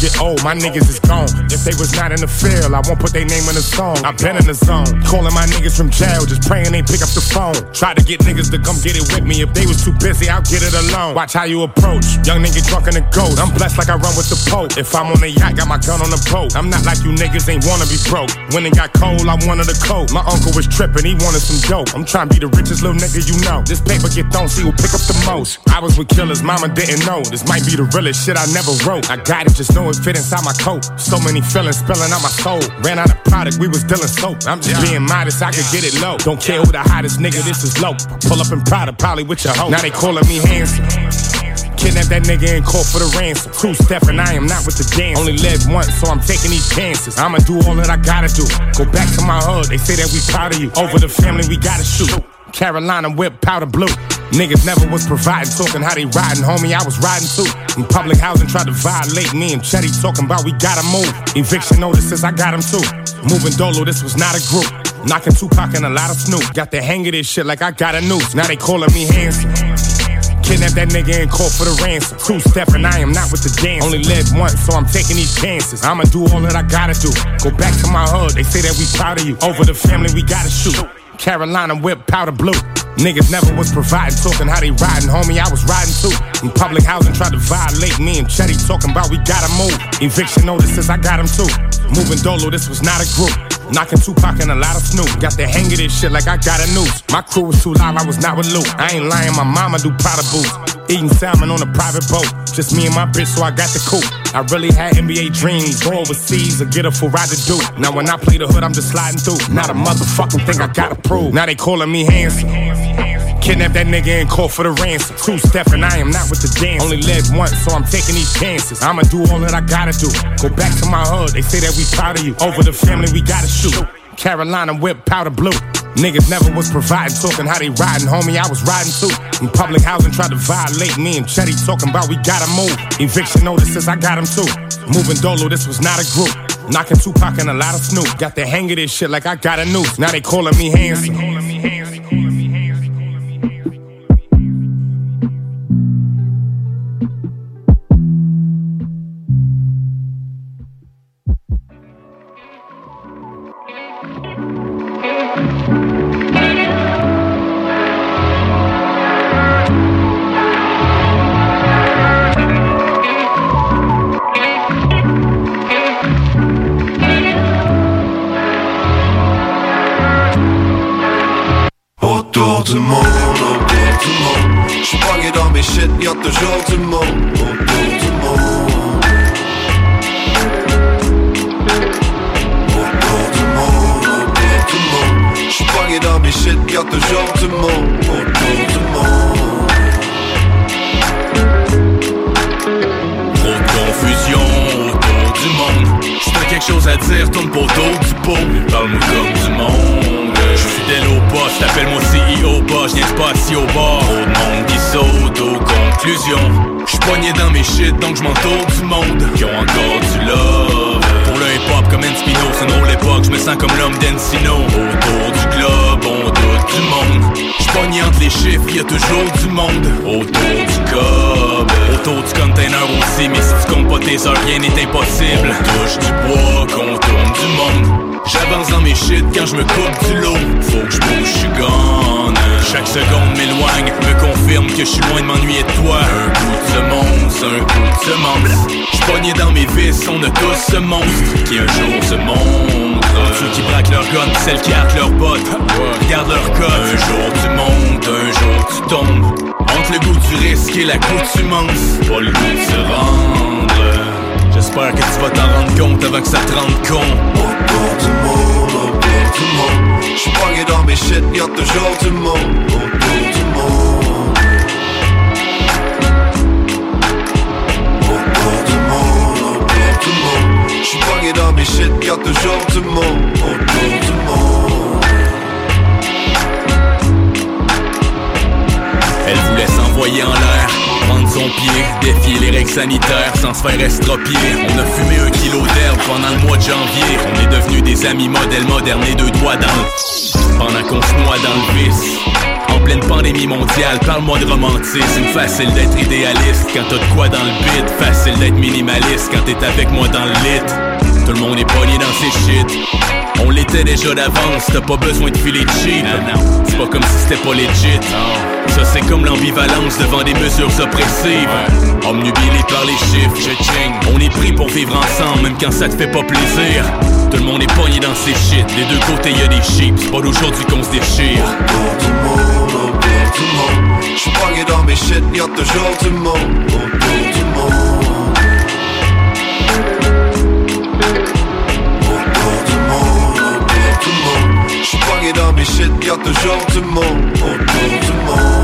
get old. My niggas is gone. If they was not in the field, I won't put their name in the song. I've been in the zone. Calling my niggas from jail, just praying they pick up the phone. Try to get niggas to come get it with me. If they was too busy, I'll get it alone. Watch how you approach. Young nigga drunk in the goat. I'm blessed like I run with the Pope. If I'm on the yacht, got my gun on the boat. I'm not like you niggas ain't wanna be broke. When it got cold, I wanted a coat. My uncle was tripping, he wanted some dope. I'm trying to be the richest little nigga you know. This paper get thrown, see who pick up the most. I was with killers, mama didn't know. This might be the realest shit I never wrote. I got it, just know it fit inside my coat. So many feelings spilling out my soul. Ran out of product, we was dealing soap. I'm just being modest, I could get it low. Don't care who the hottest nigga, this is low. Pull up in Prada, probably with your hoe. Now they calling me handsome. Kidnap that nigga and call for the ransom. Two step and I am not with the dance. Only live once, so I'm taking these chances. I'ma do all that I gotta do. Go back to my hood, they say that we proud of you. Over the family, we gotta shoot. Carolina whip powder blue. Niggas never was providing, talking how they riding, homie. I was riding too. In public housing, tried to violate me and Chetty talking about we gotta move. Eviction notices, I got 'em too. Moving dolo, this was not a group. Knocking Tupac and a lot of Snoop. Got the hang of this shit like I got a noose. Now they calling me handsome. Kidnap that nigga and call for the ransom. Two step and I am not with the dance. Only live once, so I'm taking these chances. I'ma do all that I gotta do. Go back to my hood, they say that we proud of you. Over the family, we gotta shoot. Carolina whip powder blue. Niggas never was providing, talking how they riding, homie. I was riding too. In public housing, tried to violate me and Chetty talking about we gotta move. Eviction notices, I got got 'em too. Moving dolo, this was not a group. Knocking Tupac and a lot of Snoop. Got the hang of this shit like I got a noose. My crew was too loud, I was not with Luke. I ain't lying, my mama do powder boots. Eating salmon on a private boat. Just me and my bitch, so I got the coupe. I really had NBA dreams. Go overseas or get a full ride to do. Now when I play the hood, I'm just sliding through. Not a motherfucking thing I gotta prove. Now they calling me handsome. Kidnap that nigga and call for the ransom. Two step and I am not with the dance. Only live once, so I'm taking these chances. I'ma do all that I gotta do. Go back to my hood, they say that we proud of you. Over the family, we gotta shoot. Carolina whip powder blue. Niggas never was providing, talking how they riding, homie. I was riding too. In public housing, tried to violate me and Chetty talking about we gotta move. Eviction notices, I got 'em too. Moving dolo, this was not a group. Knocking Tupac and a lot of Snoop. Got the hang of this shit like I got a noose. Now they calling me handsome. Du monde, autour du monde J'suis pogné dans mes shit, y'a toujours du monde Autour du monde Autour du monde, autour du monde J'suis pogné dans mes shit, y'a toujours du monde Autour du monde Trop de confusion autour du monde. Si t'as quelque chose à dire, tourne pas autour du pot. Parle-moi comme du monde. Je suis fidèle au poste, appelle-moi CEO boss, viens pas assis au bord. Trop de monde qui saute aux conclusions. Je suis poigné dans mes shit, donc je m'entoure du monde. Qui ont encore du love. Pour le hip-hop comme Encino, c'est une drôle époque, je me sens comme l'homme d'Encino. Autour du globe, on doute du monde. Je pogné entre les chiffres, y a toujours du monde. Autour du cob, autour du container aussi, mais si tu comptes pas tes heures, rien n'est impossible. Touche du bois, qu'on tourne du monde. J'avance dans mes shit quand je me coupe du lot. Faut que je bouge, je suis. Chaque seconde m'éloigne, me confirme que je suis loin de m'ennuyer de toi. Un coup de semonce, un coup de semence. J'suis pogné dans mes vis, on a tous ce monstre qui un jour se montre. Ceux qui braquent leur gun, celles qui hâtent leurs bottes. Regarde leur code. Un jour tu montes, un jour tu tombes. Entre le goût du risque et l'accoutumance, pas le goût de se rendre. J'espère que tu vas t'en rendre compte avant que ça te rende con. Au bord du monde, au bord du monde. J'suis poigné dans mes shit, y'a toujours du monde. Au bord du monde. Au bord du monde, au bord du monde. J'suis poigné dans mes shit, y'a toujours du monde. Au bord du monde. Elle voulait s'envoyer en l'air Pied, défier les règles sanitaires sans se faire estropier. On a fumé un kilo d'herbe pendant le mois de janvier. On est devenus des amis modèles modernes et deux doigts dans le... Pendant qu'on se noie dans le vice. En pleine pandémie mondiale, parle-moi de romantisme. Facile d'être idéaliste quand t'as de quoi dans le bit. Facile d'être minimaliste quand t'es avec moi dans le lit. Tout le monde est pogné dans ses shit. On l'était déjà d'avance, t'as pas besoin de filer cheap. C'est pas comme si c'était pas legit. Ça c'est comme l'ambivalence devant des mesures oppressives. Omnubilé par les chiffres, on est pris pour vivre ensemble, même quand ça te fait pas plaisir. Tout le monde est pogné dans ses shit. Les deux côtés y a des chips, c'est pas d'aujourd'hui qu'on se déchire. J'suis pogné dans mes shit, y'a toujours du monde autour du monde. Dans mes shit, y'a toujours du monde autour du monde.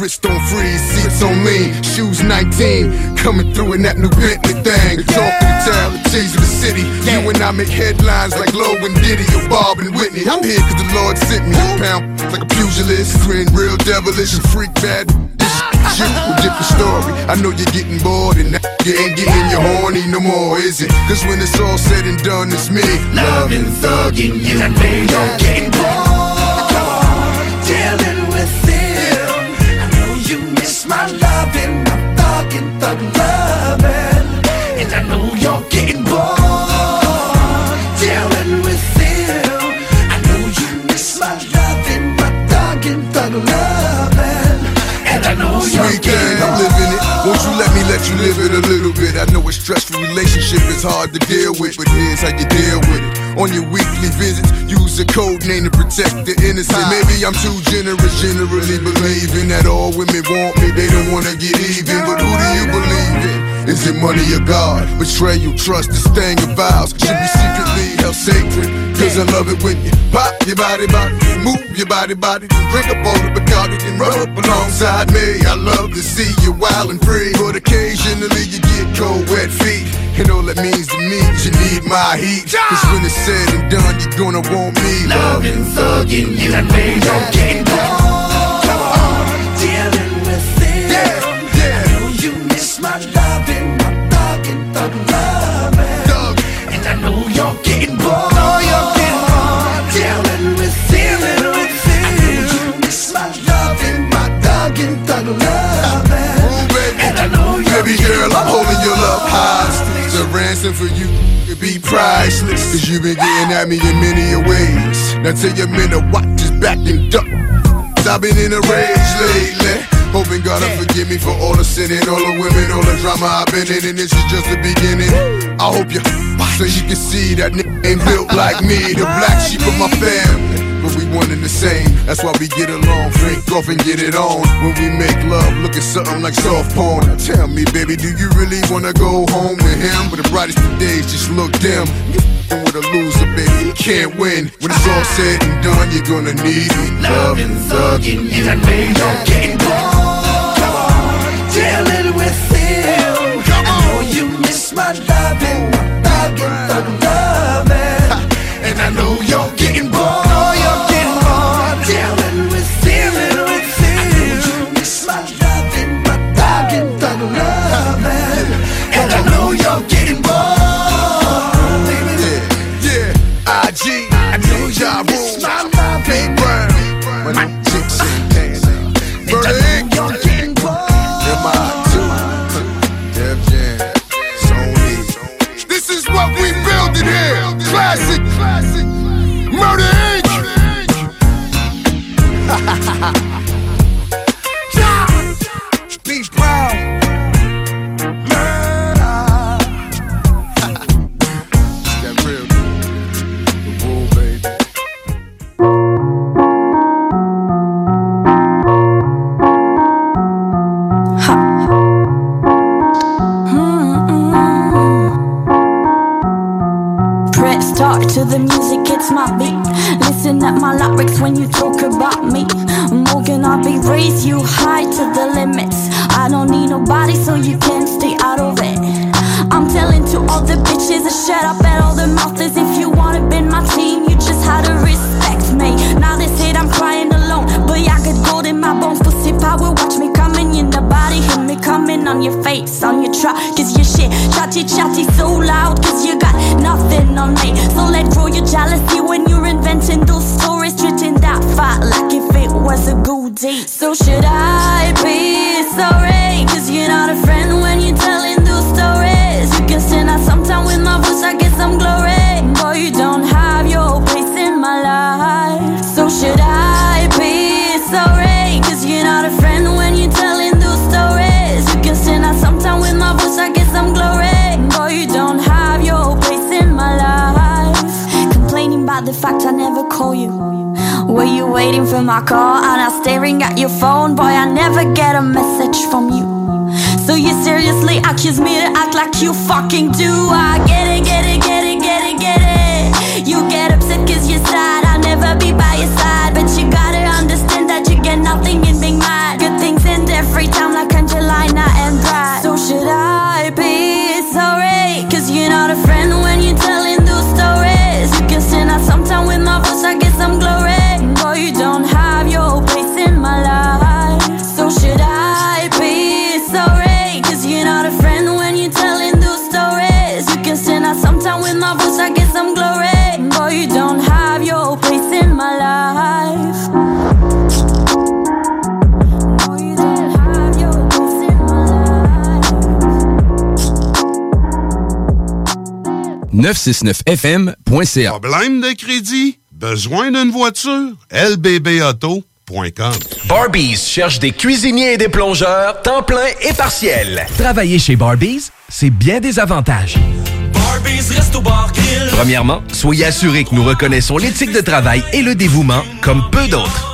Wrist on freeze, seats on lean. Shoes 19, coming through in that new Bentley thing. The town, the of the city. You and I make headlines like Low and Diddy or Bob and Whitney. I'm here cause the Lord sent me. Pound like a pugilist, grin real devilish and freak bad. This shit a different story. I know you're getting bored and now you ain't getting your horny no more, is it? Cause when it's all said and done, it's me. Loving, thugging you, and you're getting bored. Loving. And I know you're getting bored. Dealing with it. I know you miss my loving, my thugging, thug loving. And I know you're Sweet thing, I'm living it. Won't you let me let you live it a little bit? I know a stressful relationship is hard to deal with, but here's how you deal with it. On your weekly visits, use a code name to protect the innocent. Maybe I'm too generous, generally believing that all women want me, they don't wanna get even. But who do you believe in? Is it money or God? Betrayal, trust, this thing of vows should be secretly held sacred. Cause I love it when you pop your body, body, move your body, body, drink up all the Bacardi and rub up alongside me. I love to see you wild and free, but occasionally you get cold, wet feet. And all that means to me is you need my heat. Cause when it's said and done, you're gonna want me. Loving, thugging you, and you're getting bored. Come on, dealing with it. I know you miss my loving, my thugging, thug loving. And I know you're getting bored. Ransom for you could be priceless. Cause you've been getting at me in many ways. Now tell your men to watch his back and duck. I've been in a rage lately. Hoping God will forgive me for all the sinning, all the women, all the drama I've been in, and this is just the beginning. I hope you, so you can see that nigga ain't built like me, the black sheep of my family. But we one and the same, that's why we get along, drink off and get it on. When we make love, look at something like soft porn. Now tell me, baby, do you really wanna go home with him? But the brightest of days just look dim. You with a loser, baby, you can't win. When it's all said and done, you're gonna need me. Loving, thugging you, and you're getting bored. Dealing with it. my loving, my thuggin', thug loving. And I know you're getting staring at your phone. Boy, I never get a message from you. So you seriously accuse me to act like you fucking do? I get it, get it, get it, 969fm.ca. Problème de crédit? Besoin d'une voiture? lbbauto.com Barbies cherche des cuisiniers et des plongeurs, temps plein et partiel. Travailler chez Barbies, c'est bien des avantages. Premièrement, soyez assurés que nous reconnaissons l'éthique de travail et le dévouement comme peu d'autres.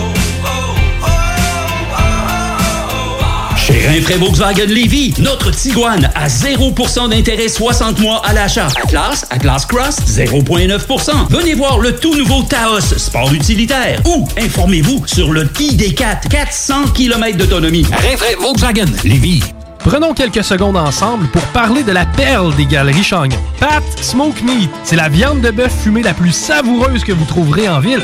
Rinfraie Volkswagen Lévy, notre Tiguan à 0% d'intérêt 60 mois à l'achat. Atlas, Atlas Cross, 0,9%. Venez voir le tout nouveau Taos, sport utilitaire. Ou informez-vous sur le ID4, 400 km d'autonomie. Rinfraie Volkswagen Lévy. Prenons quelques secondes ensemble pour parler de la perle des galeries Chagnon. Pat Smoke Meat, c'est la viande de bœuf fumée la plus savoureuse que vous trouverez en ville.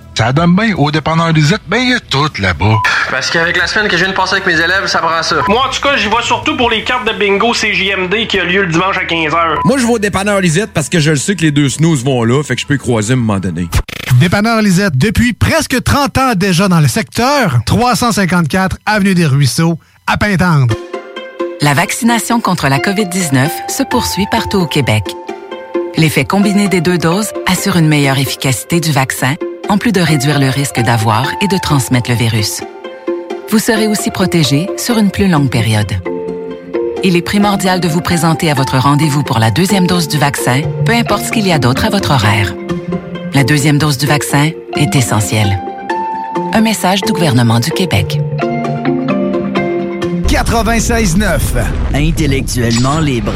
Ça donne bien au dépanneur Lisette, ben il y a tout là-bas. Parce qu'avec la semaine que je viens de passer avec mes élèves, ça prend ça. Moi, en tout cas, j'y vais surtout pour les cartes de bingo CJMD qui a lieu le dimanche à 15h. Moi, je vais au dépanneur Lisette parce que je le sais que les deux snooze vont là, fait que je peux y croiser à un moment donné. Dépanneur Lisette, depuis presque 30 ans déjà dans le secteur, 354 Avenue des Ruisseaux, à Pintendre. La vaccination contre la COVID-19 se poursuit partout au Québec. L'effet combiné des deux doses assure une meilleure efficacité du vaccin, en plus de réduire le risque d'avoir et de transmettre le virus. Vous serez aussi protégé sur une plus longue période. Il est primordial de vous présenter à votre rendez-vous pour la deuxième dose du vaccin, peu importe ce qu'il y a d'autre à votre horaire. La deuxième dose du vaccin est essentielle. Un message du gouvernement du Québec. 96.9. Intellectuellement libre.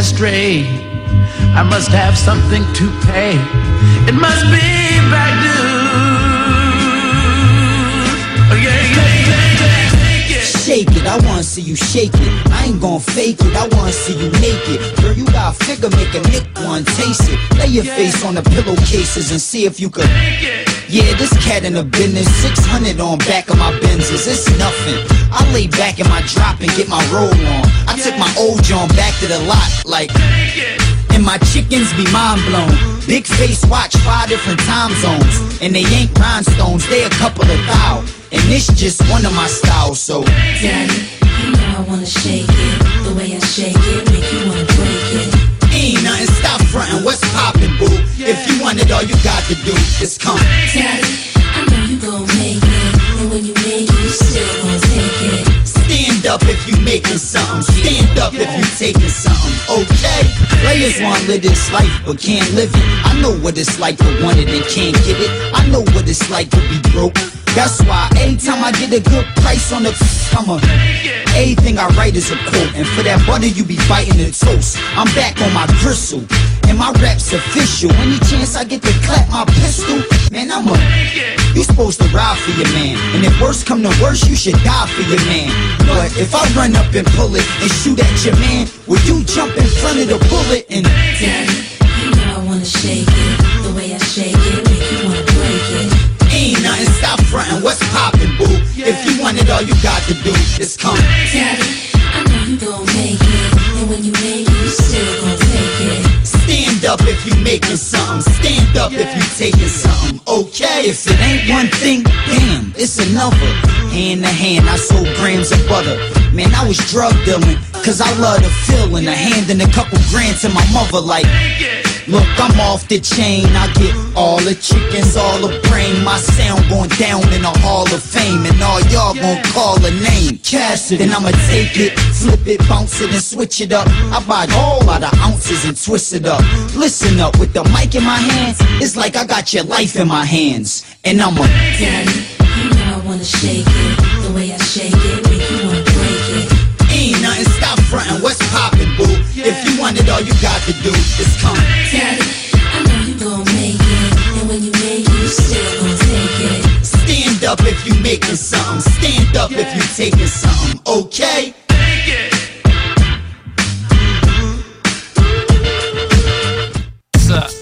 You had better stray. I must have something to pay. It must be back. Oh, yeah, yeah, yeah, yeah. It. Shake it, I wanna see you shake it. I ain't gon' fake it, I wanna see you naked. Girl, you got a figure, make a nick one taste it. Lay your face on the pillowcases and see if you could. Yeah, this cat in the business, 600 on back of my Benzes, it's nothing. I lay back in my drop and get my roll on. I took my old John back to the lot, like. And my chickens be mind blown. Big face watch five different time zones. And they ain't rhinestones, they a couple of thou. And this just one of my styles, so. Daddy, you know I wanna shake it. The way I shake it, make you wanna break it. Ain't nothing, stop frontin', what's poppin', boo? If you want it, all you got to do is come. Daddy, up if you making something. Stand up if you taking something. Okay? Players want to live this life but can't live it. I know what it's like to want it and can't get it. I know what it's like to be broke. That's why anytime I get a good price on the I'm a Everything I write is a quote And for that butter you be biting the toast I'm back on my gristle my rap's official. Any chance I get to clap my pistol, man, I'm a. You supposed to ride for your man, and if worst come to worst, you should die for your man. But if I run up and pull it and shoot at your man, will you jump in front of the bullet and? Daddy, you know I wanna shake it. The way I shake it, make you wanna break it. Ain't nothing stop frontin', what's poppin', boo? If you want it, all you got to do is come. Daddy, you making something. Stand up if you taking something. Okay, if it ain't one thing, damn, it's another. Hand to hand, I sold grams of butter. Man, I was drug dealing, cause I love the feeling of handing a couple grand to my mother like. Look, I'm off the chain. I get all the chickens, all the brain. My sound going down in the Hall of Fame, and all y'all gon' call a name. Cassidy. Then I'ma take it, flip it, bounce it, and switch it up. I buy all by the ounces and twist it up. Listen up, with the mic in my hands, it's like I got your life in my hands, and I'm a. Daddy, you know I wanna shake it. The way I shake it, frontin', what's poppin', boo? If you want it, all you got to do is come. Daddy, I know you gon' make it. And when you make it, you still gon' take it. Stand up if you making something. Stand up if you taking something. Okay?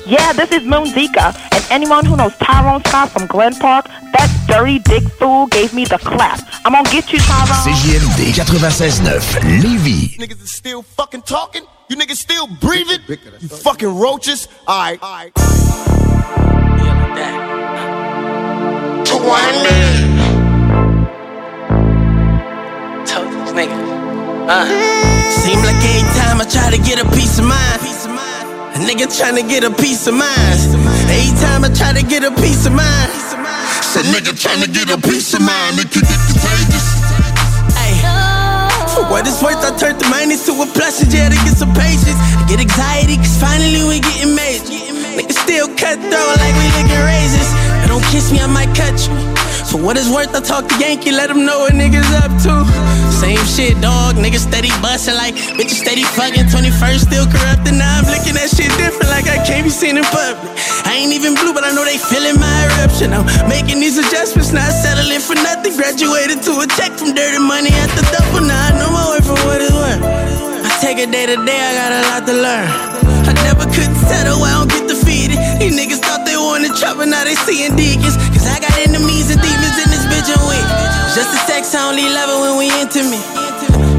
Yeah, this is Moon Zika, and anyone who knows Tyrone Scott from Glen Park, that dirty dick fool gave me the clap. I'm gonna get you, Tyrone. CJMD 96.9 Lévis. Niggas is still fucking talking? You niggas still breathing? You fucking roaches? Alright. Alright. Told these niggas. Uh. Seem like every time I try to get a piece of mind, a nigga tryna get a piece of mind. Every time I try to get a piece of mind, So nigga tryna get a piece of mind. It can get contagious. For what it's worth, I turned the minus to a plus and yeah, to get some patience. I get anxiety, cause finally we getting major. Niggas still cut through like we licking razors. And don't kiss me, I might cut you. For what it's worth, I talk to Yankee, let him know what niggas up to. Same shit, dog. Niggas steady bustin' like bitches steady fucking. 21st still corrupted. Now I'm looking at shit different, like I can't be seen in public. I ain't even blue, but I know they feeling my eruption. I'm making these adjustments, not settling for nothing. Graduated to a check from dirty money at the double. Now I know my way for what it's worth. I take it day to day, I got a lot to learn. I never could settle, I don't get defeated. These niggas thought trouble, now they seeing deacons. Cause I got enemies and demons in this bitch and weak. Just the sex, I only love it when we intimate.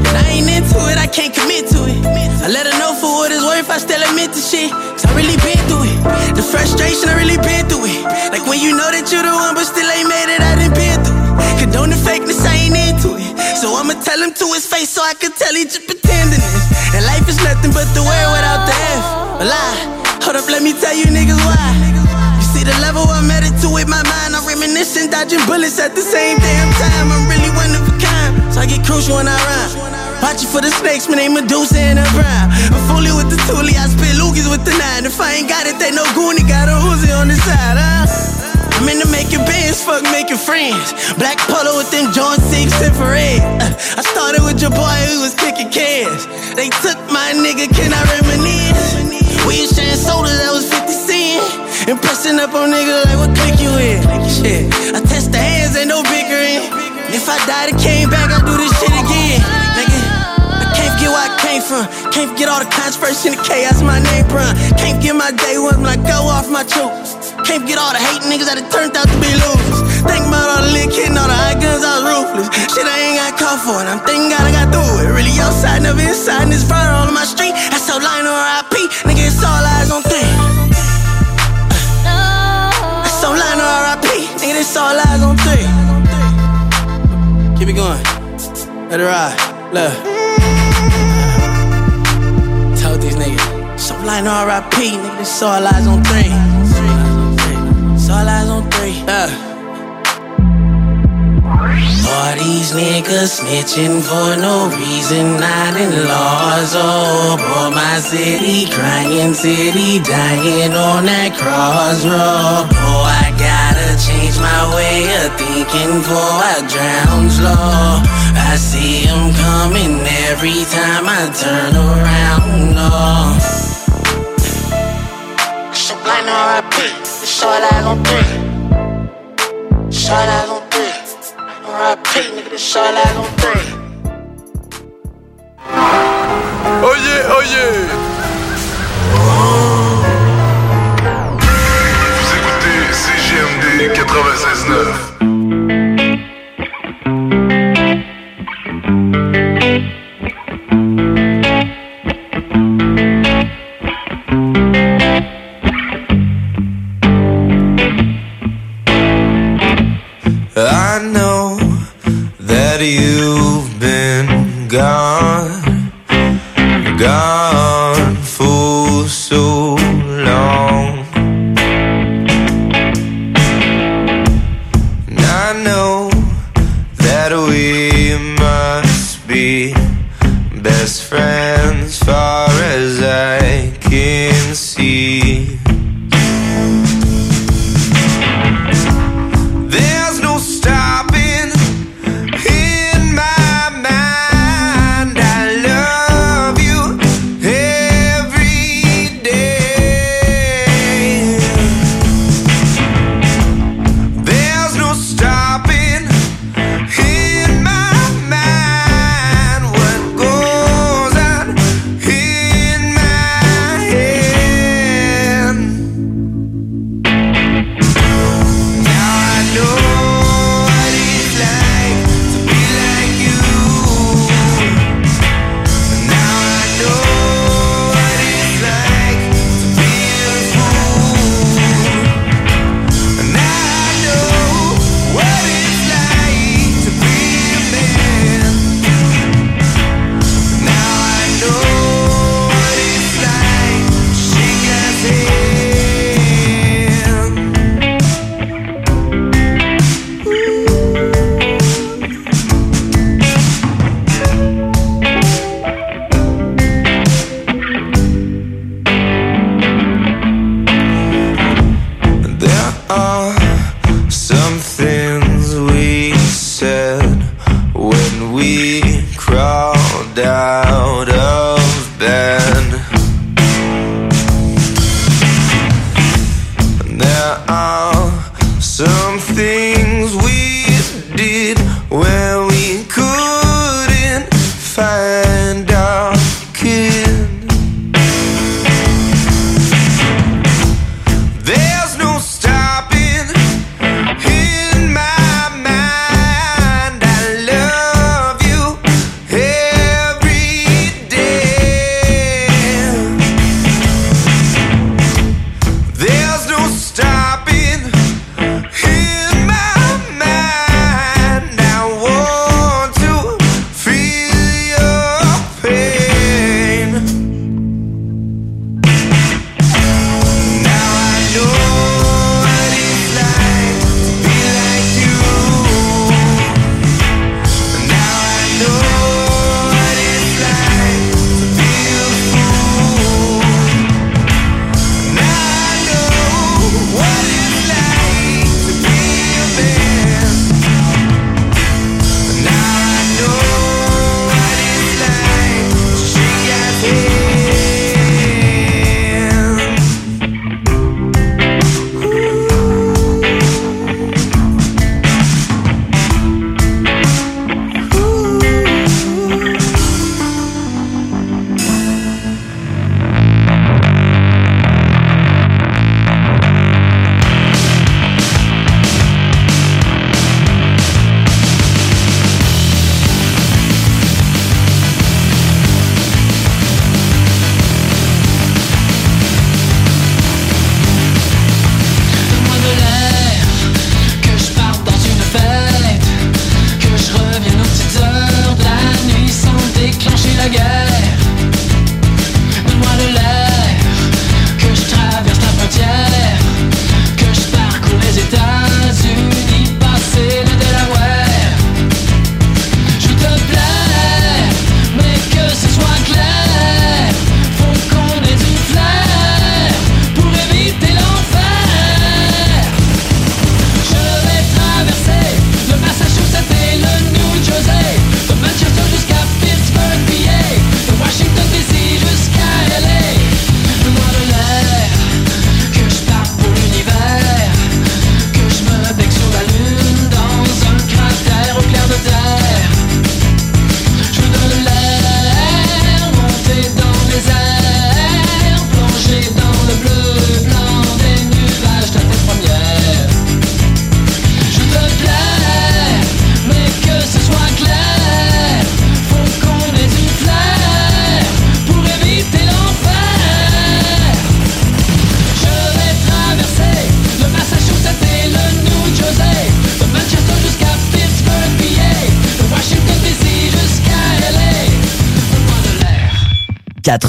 And I ain't into it, I can't commit to it. I let her know for what it's worth, I still admit to shit. Cause I really been through it. The frustration, I really been through it. Like when you know that you're the one, but still ain't made it, I done been through it. Condone the fakeness, I ain't into it. So I'ma tell him to his face so I can tell he just pretending it. And life is nothing but the word without the F. A lie. Hold up, let me tell you niggas why. The level I'm headed to with my mind. I'm reminiscing, dodging bullets at the same damn time. I'm really one of a kind. So I get crucial when I rhyme. Watching for the snakes, my name Medusa and a brown. I'm fully with the toolie, I spit loogies with the nine. If I ain't got it, they know Goonie got a Uzi on the side, huh? I'm into making bands, fuck making friends. Black polo with them joints, six infrared. Uh, I started with your boy who was kicking cans. They took my nigga, can I reminisce? We was sharing sodas, that was 50 cent. And pressing up on niggas like, what click you in? Shit, I test the hands, ain't no bickering. And if I died and came back, I do this shit again. Nigga, I can't forget where I came from. Can't forget all the controversy and the chaos my name run. Can't forget my day one when I go off my choke. Can't forget all the hate niggas that it turned out to be losers. Think about all the lick hitting, all the high guns, I was ruthless. Shit, I ain't got caught for it. I'm thanking God I got through it. Really outside, never inside, and it's fire all on my street. That's so line RIP. Nigga, it's all eyes on three. It's all eyes on three. Keep it going. Let it ride. Look. Told these niggas. So line RIP. Nigga, it's all eyes on three. It's all eyes on three. All these niggas snitching for no reason, not in laws. Oh, boy, my city crying, city dying on that crossroad. Gotta change my way of thinking before I drown slow. I see them coming every time I turn around. Oh. Subliminal RIP, it's all I gon' do. It's all I gon' do. RIP, nigga, it's all I gon' do. Oh yeah, oh yeah. 96.9.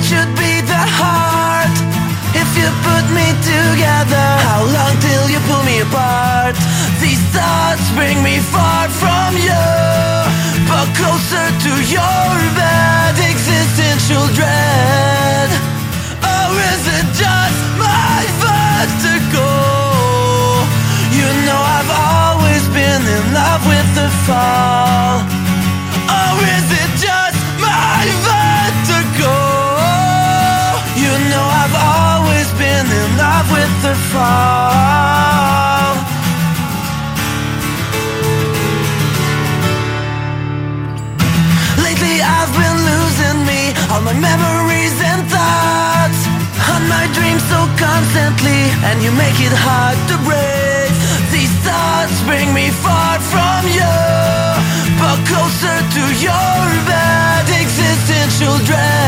What should be the heart? If you put me together How long till you pull me apart? These thoughts bring me far from you But closer to your bed Existential dread or is it just my vertigo? You know I've always been in love with the fall. With the fall. Lately I've been losing me. All my memories and thoughts. On my dreams so constantly. And you make it hard to break. These thoughts bring me far from you. But closer to your bed Existential dread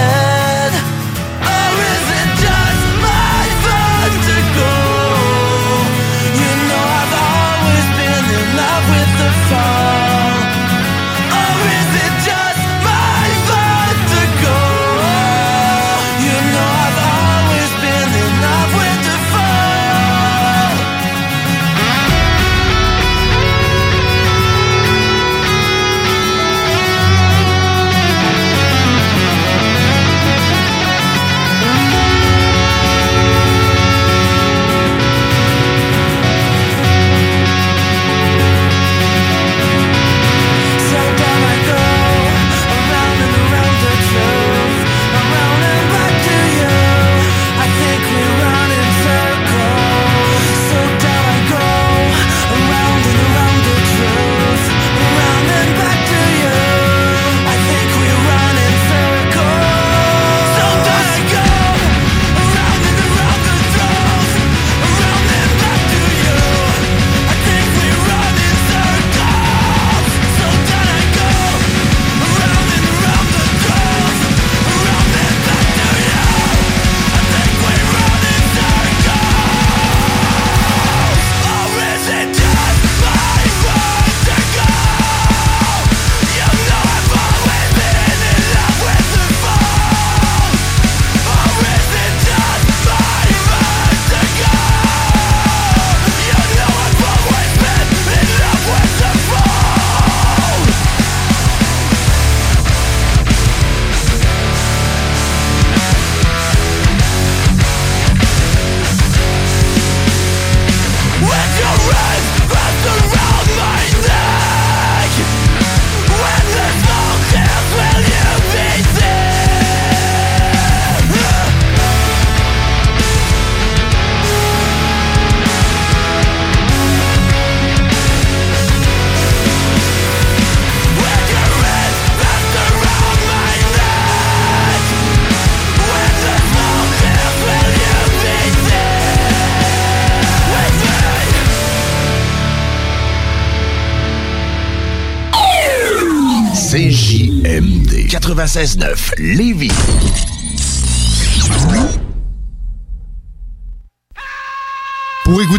96.9 Lévis.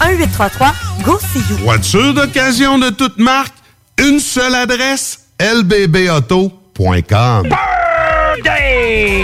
1-833-GO-SEE-YOU. Voiture d'occasion de toute marque, une seule adresse, lbbauto.com. Birthday!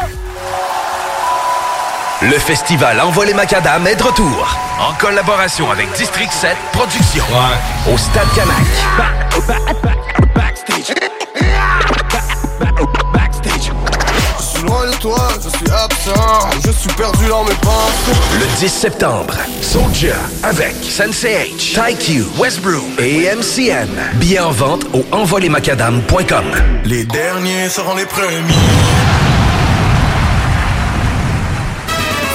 Le festival Envol les Macadam est de retour. En collaboration avec District 7 Productions. Au Stade Canac. Je suis loin de toi, je suis absent, je suis perdu dans mes pensées. Le 10 septembre, Soulja avec Sensei H, TyQ, Westbrook et MCN. Billets en vente au envolemacadam.com. Les derniers seront les premiers.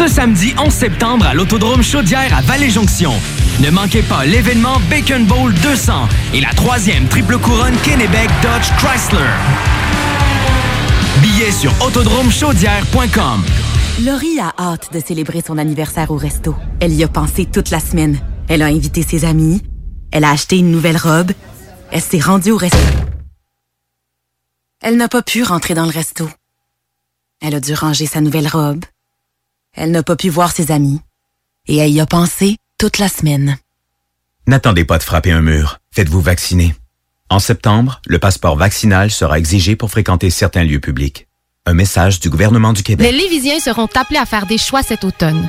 Ce samedi 11 septembre à l'Autodrome Chaudière à Vallée-Jonction. Ne manquez pas l'événement Bacon Bowl 200 et la troisième triple couronne Kennebec Dodge Chrysler. Billets sur autodromechaudière.com. Laurie a hâte de célébrer son anniversaire au resto. Elle y a pensé toute la semaine. Elle a invité ses amis. Elle a acheté une nouvelle robe. Elle s'est rendue au resto. Elle n'a pas pu rentrer dans le resto. Elle a dû ranger sa nouvelle robe. Elle n'a pas pu voir ses amis. Et elle y a pensé toute la semaine. N'attendez pas de frapper un mur. Faites-vous vacciner. En septembre, le passeport vaccinal sera exigé pour fréquenter certains lieux publics. Un message du gouvernement du Québec. Les Lévisiens seront appelés à faire des choix cet automne.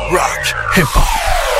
Rock, hip-hop. I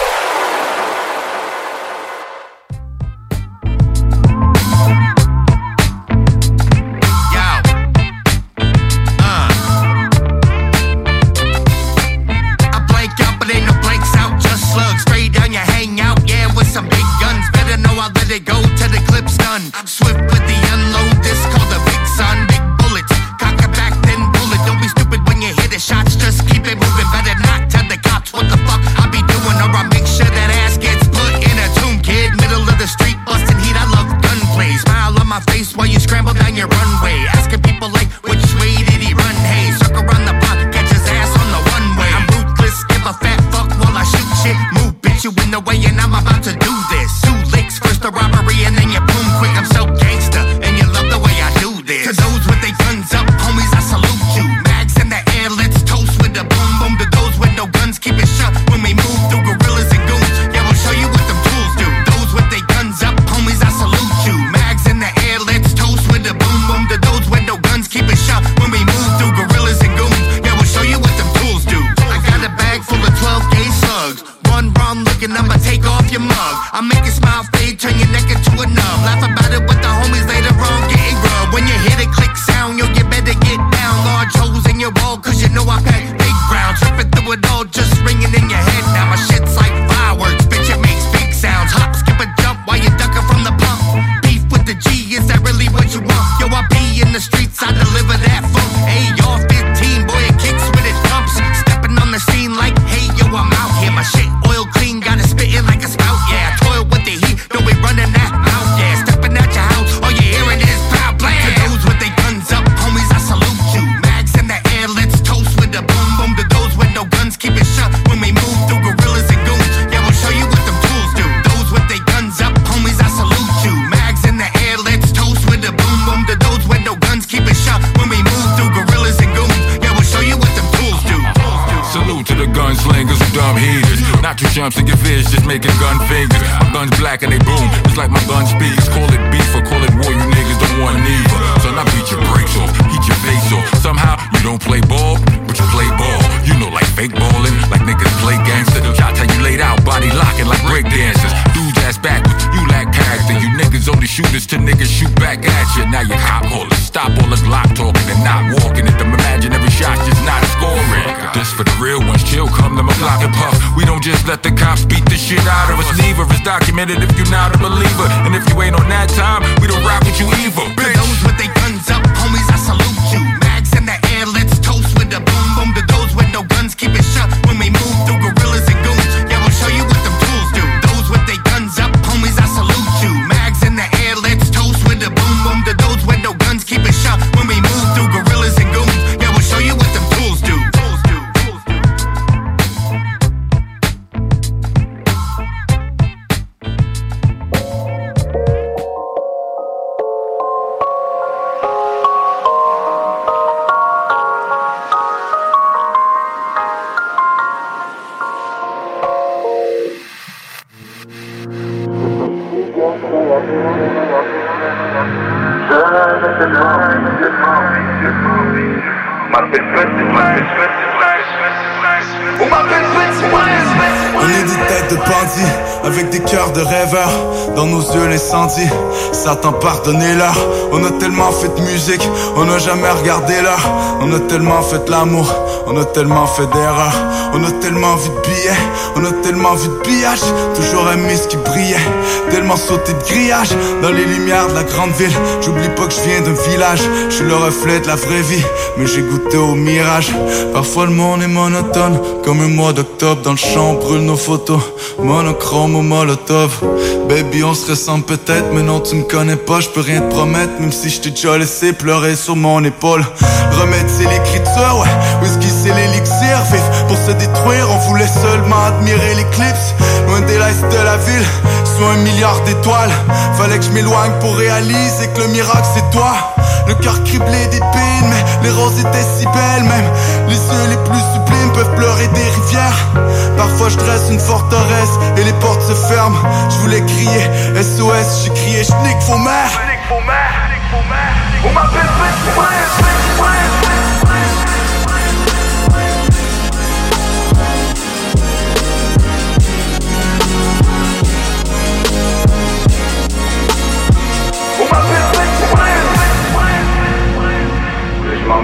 is documented if you're not a believer. And if you ain't on that time, we don't rock jamais. On a tellement fait l'amour, on a tellement fait d'erreurs. On a tellement vu de billets, on a tellement vu de pillages. Toujours aimé ce qui brillait, tellement sauté de grillage. Dans les lumières de la grande ville, j'oublie pas que je viens d'un village. Je suis le reflet de la vraie vie, mais j'ai goûté au mirage. Parfois le monde est monotone, comme un mois d'octobre dans le champ, brûle nos photos. Monochrome au molotov. Baby, on se ressemble peut-être, mais non, tu me connais pas, je peux rien te promettre, même si je t'ai déjà laissé pleurer sur mon épaule. Remède, c'est l'écriture, ouais. Whisky, c'est l'élixir. Vif pour se détruire, on voulait seulement admirer l'éclipse. Loin des lights de la ville, sous un milliard d'étoiles. Fallait que je m'éloigne pour réaliser que le miracle c'est toi. Le cœur criblé d'épines, mais les roses étaient si belles, même les yeux les plus sublimes peuvent pleurer des rivières. Parfois je dresse une forteresse et les portes se ferment. Je voulais crier SOS, j'ai crié je nique vos mères. On m'appelle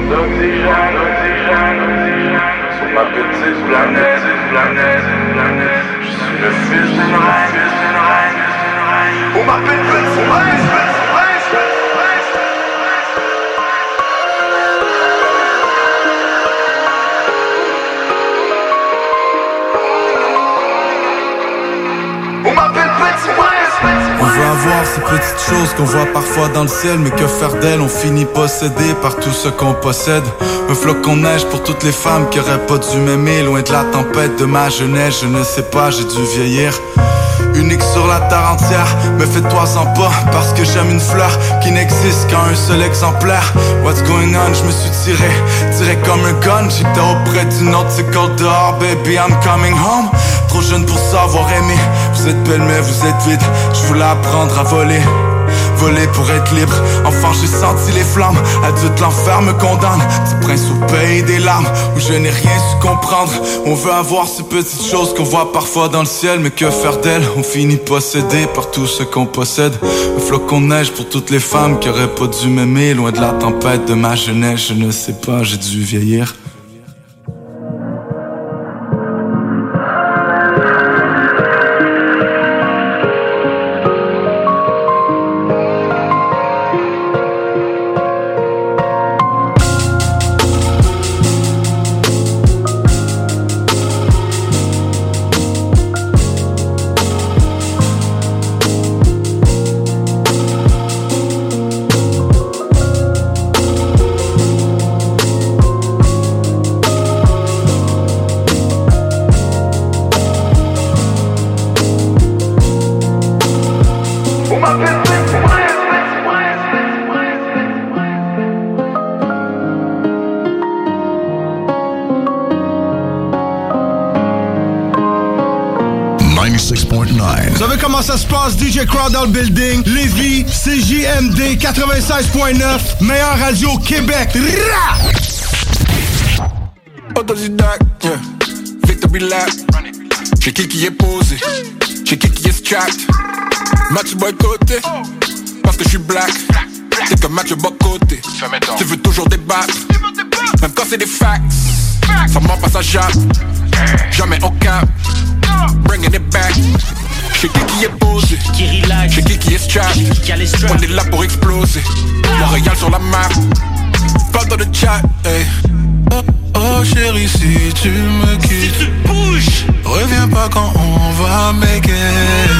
D'oxygène, oxygène, oxygène Sur ma petite planète, planète, planète Je suis le fils ces petites choses qu'on voit parfois dans le ciel Mais que faire d'elles, on finit possédé par tout ce qu'on possède. Un flocon de neige pour toutes les femmes qui auraient pas dû m'aimer Loin de la tempête de ma jeunesse, je ne sais pas, j'ai dû vieillir. Unique sur la terre entière, mais fais-toi-en pas Parce que j'aime une fleur qui n'existe qu'un seul exemplaire. What's going on, je me suis tiré, tiré comme un gun. J'étais auprès d'une autre, c'est dehors, baby I'm coming home Trop jeune pour savoir aimer, vous êtes belle mais vous êtes vide. Je voulais apprendre à voler. Voler pour être libre, enfin j'ai senti les flammes. Adulte l'enfer me condamne, petit prince au pays des larmes Où je n'ai rien su comprendre. On veut avoir ces petites choses qu'on voit parfois dans le ciel Mais que faire d'elles, on finit possédé par tout ce qu'on possède. Un flocon de neige pour toutes les femmes qui auraient pas dû m'aimer Loin de la tempête de ma jeunesse, je ne sais pas, j'ai dû vieillir 96.9, meilleure radio Québec. Rah! Autodidacte, yeah. Victory lap. J'ai qui qui est posé, j'ai qui qui est strapped. Match boycotté, parce que je suis black. C'est que match côté. Tu veux toujours débattre, même quand c'est des facts. Ça ment pas, ça jappe. Jamais au cap. Bringing it back. J'ai qui qui est posé, j'ai qui qui est strapped. On est là pour exploser. Montréal sur la map. Pas dans le chat, hey. Oh, oh chérie, si tu me quittes, si tu bouges, reviens pas quand on va make it.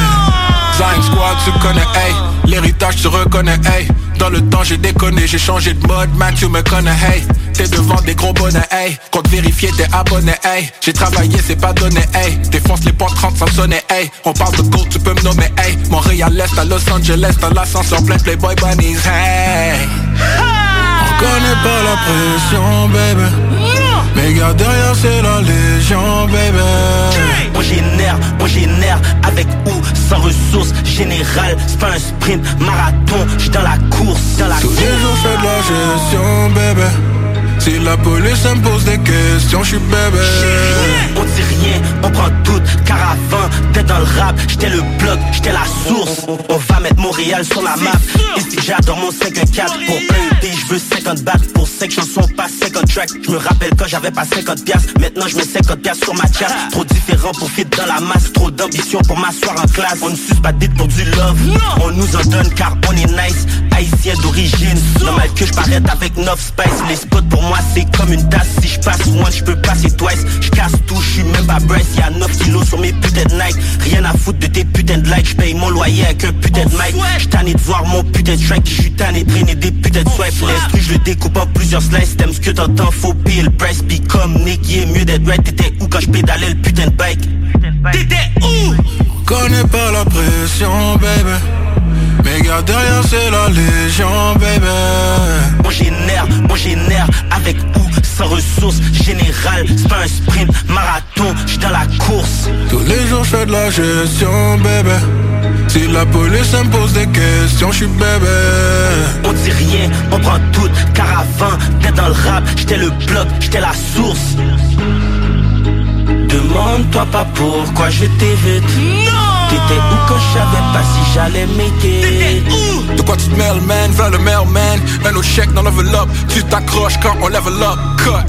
Zine Squad, tu connais, hey. L'héritage, tu reconnais, hey. Dans le temps, j'ai déconné, j'ai changé de mode, man, tu me connais, hey. T'es devant des gros bonnets, hey. Compte vérifier, t'es abonné, hey. J'ai travaillé, c'est pas donné, hey. Défonce les points 30, ça me sonnait, hey. On parle de gold, tu peux me nommer, hey. Montréal Est à Los Angeles, dans l'ascenseur plein Playboy Bunnies, hey. On connaît pas la pression, baby. Mais garde derrière, c'est la légion, baby. Moi génère, moi génère avec ou sans ressources générales. C'est pas un sprint, marathon, j'suis dans la course, dans la Tous course. les jours, fais de la gestion, baby. Si la police me pose des questions, je suis bébé. On dit rien, on prend tout, car avant d'être dans le rap, j'étais le bloc, j'étais la source. On, va mettre Montréal sur la map. Ici j'adore mon 5-4 pour un je veux 50 bahts pour 5 chansons, pas 50 tracks. Je me rappelle quand j'avais pas 50 piastres, maintenant je mets 50 piastres sur ma chasse. Trop différent pour fit dans la masse, trop d'ambition pour m'asseoir en classe. On ne suce pas dit pour du love, on nous en donne car on est nice. Haïtien d'origine, normal que je paraisse avec 9 spice. Les spots pour moi c'est comme une tasse, si je passe one, je peux passer twice. Je casse tout, je suis même pas Bryce, y'a 9 kilos sur mes putains de Nike. Rien à foutre de tes putains de likes, je paye mon loyer avec un putain de mic. Tanné de voir mon putain de track, j'suis tanné de traîner des putains de swipe. L'instru, je le découpe en plusieurs slices, t'aimes ce que t'entends, faut payer le price. Puis comme Nick, il est mieux d'être right, t'étais où quand je pédalais le putain de bike? T'étais où? Connais pas la pression, baby. Mais garde derrière, c'est la légion, baby. Moi génère, moi génère avec ou sans ressources générales. C'est pas un sprint, marathon, j'suis dans la course. Tous les jours, je fais de la gestion, baby. Si la police me pose des questions, je suis bébé. On dit rien, on prend tout, car avant d'être dans le rap, j'étais le bloc, j'étais la source. Demande-toi pas pourquoi je t'évite. T'étais où quand je savais pas si j'allais m'aider? De quoi tu te mêles, man? V'là le mailman. Un autre chèque dans l'enveloppe. Tu t'accroches quand on level up. Cut.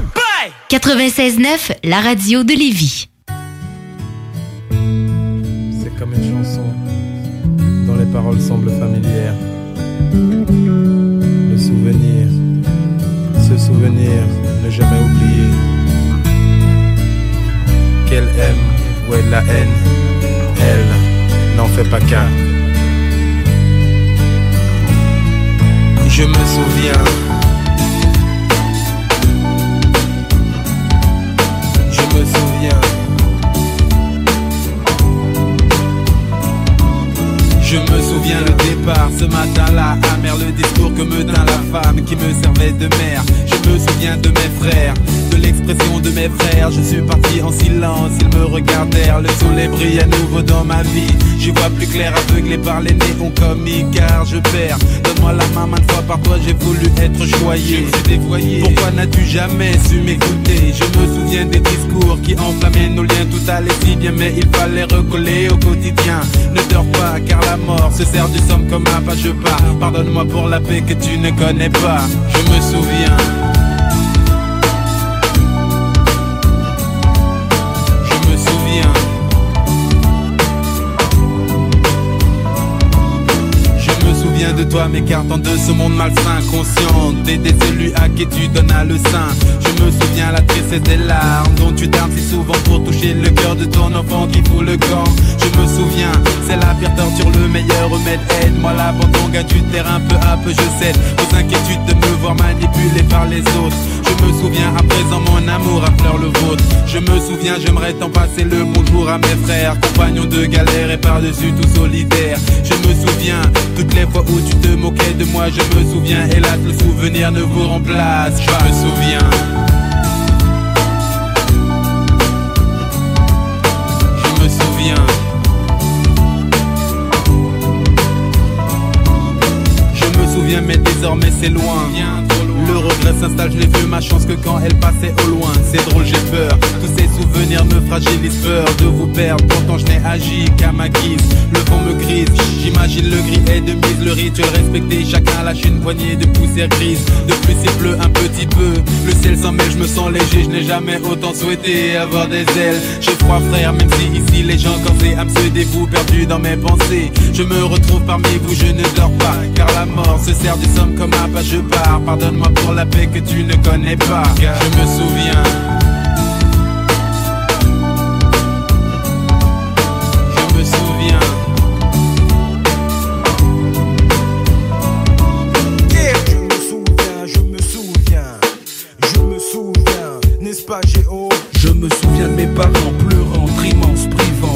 96.9, la radio de Lévis. C'est comme une chanson dont les paroles semblent familières. Le souvenir, ce souvenir, ne jamais oublier. Qu'elle aime ou elle la haine, n'en pas qu'un. Je me souviens. Je me souviens. Je me souviens le départ ce matin-là, amer le discours que me tint la femme qui me servait de mère. Je me souviens de mes frères, l'expression de mes frères. Je suis parti en silence, ils me regardèrent. Le soleil brille à nouveau dans ma vie. J'y vois plus clair, aveuglé par les néons comiques, car je perds. Donne-moi la main, maintes fois par toi j'ai voulu être choyé. Je dévoyé. Pourquoi n'as-tu jamais su m'écouter? Je me souviens des discours qui enflammaient nos liens. Tout allait si bien, mais il fallait recoller au quotidien. Ne dors pas, car la mort se sert du somme comme un pas. Je pars. Pardonne-moi pour la paix que tu ne connais pas. Je me souviens. De toi m'écartant de ce monde malsain Conscient d'aider celui à qui tu donnes le sein. Je me souviens la tristesse des larmes Dont tu tardes si souvent pour toucher le cœur de ton enfant qui fout le camp. Je me souviens, c'est la pire torture, le meilleur remède. Aide-moi l'abandon, gagne du terrain peu à peu je cède Aux inquiétudes de me voir manipulé par les autres je me souviens à présent mon amour affleure le vôtre. Je me souviens j'aimerais t'en passer le bonjour à mes frères Compagnons de galère et par-dessus tout solidaire Je me souviens toutes les fois où tu te moquais de moi. Je me souviens hélas le souvenir ne vous remplace Je me souviens. Je me souviens. Je me souviens mais désormais c'est loin. Le regret s'installe, je l'ai vu ma chance que quand elle passait au loin. C'est drôle, j'ai peur. Tous ces souvenirs me fragilisent, peur de vous perdre. Pourtant, je n'ai agi qu'à ma guise. Le vent me grise, j'imagine le gris est de mise. Le rituel respecté, chacun lâche une poignée de poussière grise. De plus, il pleut un petit peu. Le ciel s'en mêle, je me sens léger. Je n'ai jamais autant souhaité avoir des ailes. J'ai froid, frère, même si ici les gens corsés âme se dévouent, perdu dans mes pensées. Je me retrouve parmi vous, je ne dors pas. Car la mort se sert du somme comme un pas, je pars. Pardonne-moi pour la paix que tu ne connais pas. Je me souviens. Je me souviens. Yeah, je me souviens, je me souviens, je me souviens, n'est-ce pas Géo? Je me souviens de mes parents pleurant, trimant,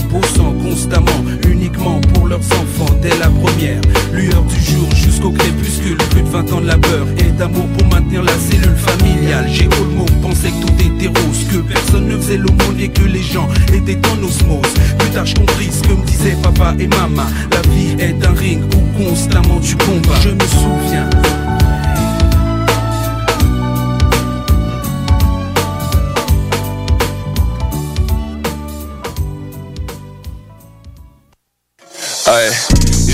bossant constamment, uniquement pour leurs enfants dès la première lueur du jour jusqu'au crépuscule. Plus de 20 ans de labeur et d'amour pour maintenir la cellule familiale. J'ai le mot, pensais que tout était rose, que personne ne faisait l'aumône et que les gens étaient en osmose. Plus tard, je compris ce que me disaient papa et maman. La vie est un ring où constamment tu combats. Je me souviens.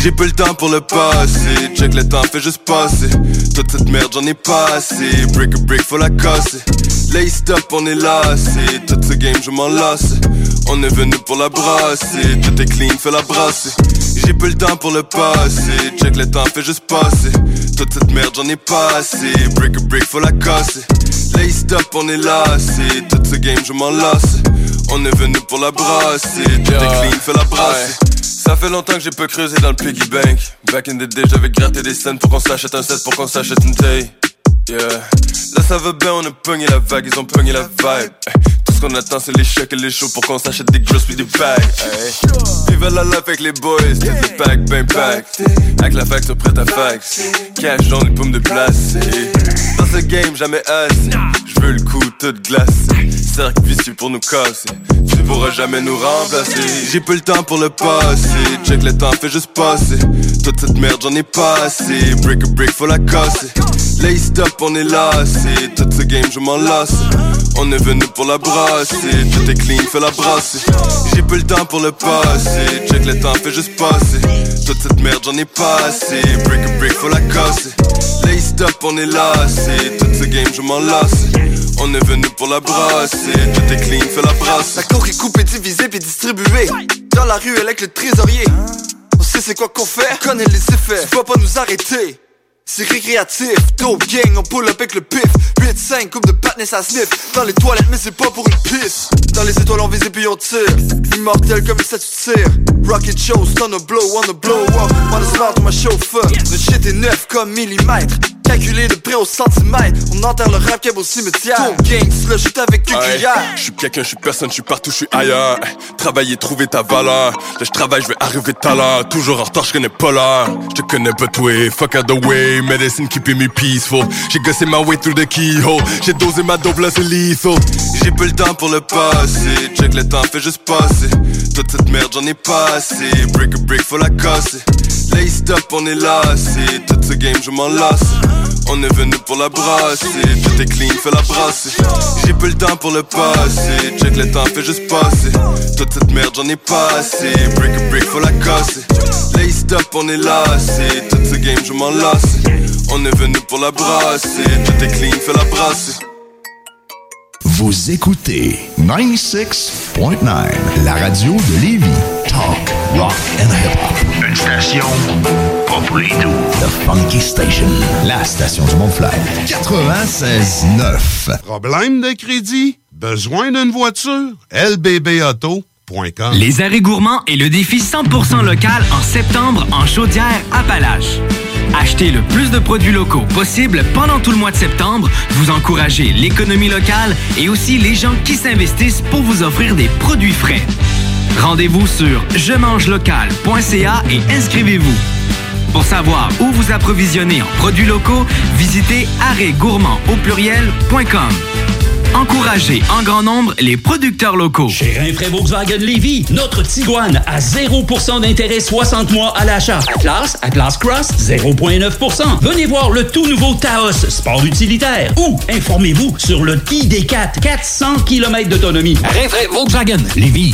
J'ai peu le temps pour le passer. Check le temps fait juste passer. Toute cette merde j'en ai pas assez. Break a break faut la casser. Lay stop on est lassé. Toute ce game je m'en lasse. On est venu pour la brasser. Tout est clean fais la brasser. J'ai peu le temps pour le passer. Check le temps fait juste passer. Toute cette merde j'en ai pas assez. Break a break faut la casser. Lay stop on est lassé. Tout ce game je m'en lasse. On est venu pour la brasser. Tout est clean fais la brasser. Ça fait longtemps que j'ai peu creusé dans le piggy bank. Back in the day, j'avais gratté des scènes pour qu'on s'achète un set, pour qu'on s'achète une taille. Yeah. Là ça va bien, on a pogné la vague, ils ont pogné la vibe. Tout ce qu'on attend, c'est les chèques et les shows pour qu'on s'achète des grosses puis des bags. Vive la life avec les boys, tout le pack, ben pack. Avec la facture prête à fax. Cash dans les paumes de place. Dans ce game, jamais assez. Je veux le coup tout glacé. Cercle vicieux pour nous casser. Tu pourras jamais nous remplacer. J'ai peu le temps pour le passer. Check le temps fait juste passer. Toute cette merde, j'en ai pas assez. Break a break, faut la casser. Lay stop, on est lassé. Toute ce game, je m'en lasse. On est venu pour la brasser. Tout est clean, fais la brasser. J'ai peu le temps pour le passer. Check le temps fait juste passer. Toute cette merde, j'en ai pas assez. Break a break, faut la casser. Stop, on est lassé. Toute ce game, je m'en lasse. On est venu pour la brasser. Tout est clean, fais la brasse. La coke est coupée, divisée puis distribuée. Dans la rue, elle avec le trésorier. On sait c'est quoi qu'on fait, on connaît les effets. Tu vas pas nous arrêter. C'est récréatif, dope gang, on pull up avec le pif. 8-5, coupe de patness à sniff. Dans les toilettes, mais c'est pas pour une pisse. Dans les étoiles, on vise et puis on tire. Immortel comme ça tu tires. Rocket show, stun a blow, on a blow up. On a smart, on m'a chauffeur. Le shit est neuf comme millimètre Calculé de près au centimètre On enterre le rap au cimetière Ton gang, le shoot avec une cuillère Je suis quelqu'un, je suis personne, je suis partout, je suis ailleurs. Travailler, trouver ta valeur. Là, je travaille, je vais arriver l'heure. Toujours en retard, je connais pas l'heure. Je te connais pas toi, fuck out the way. Medicine keeping me peaceful. J'ai gossé ma way through the keyhole. J'ai dosé ma dope, là c'est lethal. J'ai peu le temps pour le passer. Check le temps fait juste passer. Toute cette merde, j'en ai pas assez. Break a break, faut la casser. Lay stop, on est lassé. Toute ce game, je m'en lasse. On est venu pour la brasser. Tout est clean, fais la brasser. J'ai peu le temps pour le passer. Check le temps fait juste passer. Toute cette merde, j'en ai pas assez. Break a break, faut la casser. Lay stop, on est lassé. Toute ce game, je m'en lasse. On est venu pour la brasser. Tout est clean, fais la brasser. Vous écoutez 96.9, la radio de Lévis. Talk, rock and hip-hop. Une station pas pour les doux. The Funky Station, la station du Mont-Flair. 96.9. Problème de crédit? Besoin d'une voiture? lbbauto.com Les arrêts gourmands et le défi 100% local en septembre en chaudière Appalaches. Achetez le plus de produits locaux possible pendant tout le mois de septembre. Vous encouragez l'économie locale et aussi les gens qui s'investissent pour vous offrir des produits frais. Rendez-vous sur je mange local.ca et inscrivez-vous. Pour savoir où vous approvisionner en produits locaux, visitez arrêtgourmand au pluriel.com. Encouragez en grand nombre les producteurs locaux. Chez Rinfraie Volkswagen Lévy, notre Tiguan à 0% d'intérêt 60 mois à l'achat. Atlas, Atlas Cross, 0,9%. Venez voir le tout nouveau Taos, sport utilitaire. Ou informez-vous sur le ID4, 400 km d'autonomie. Rinfraie Volkswagen Lévy.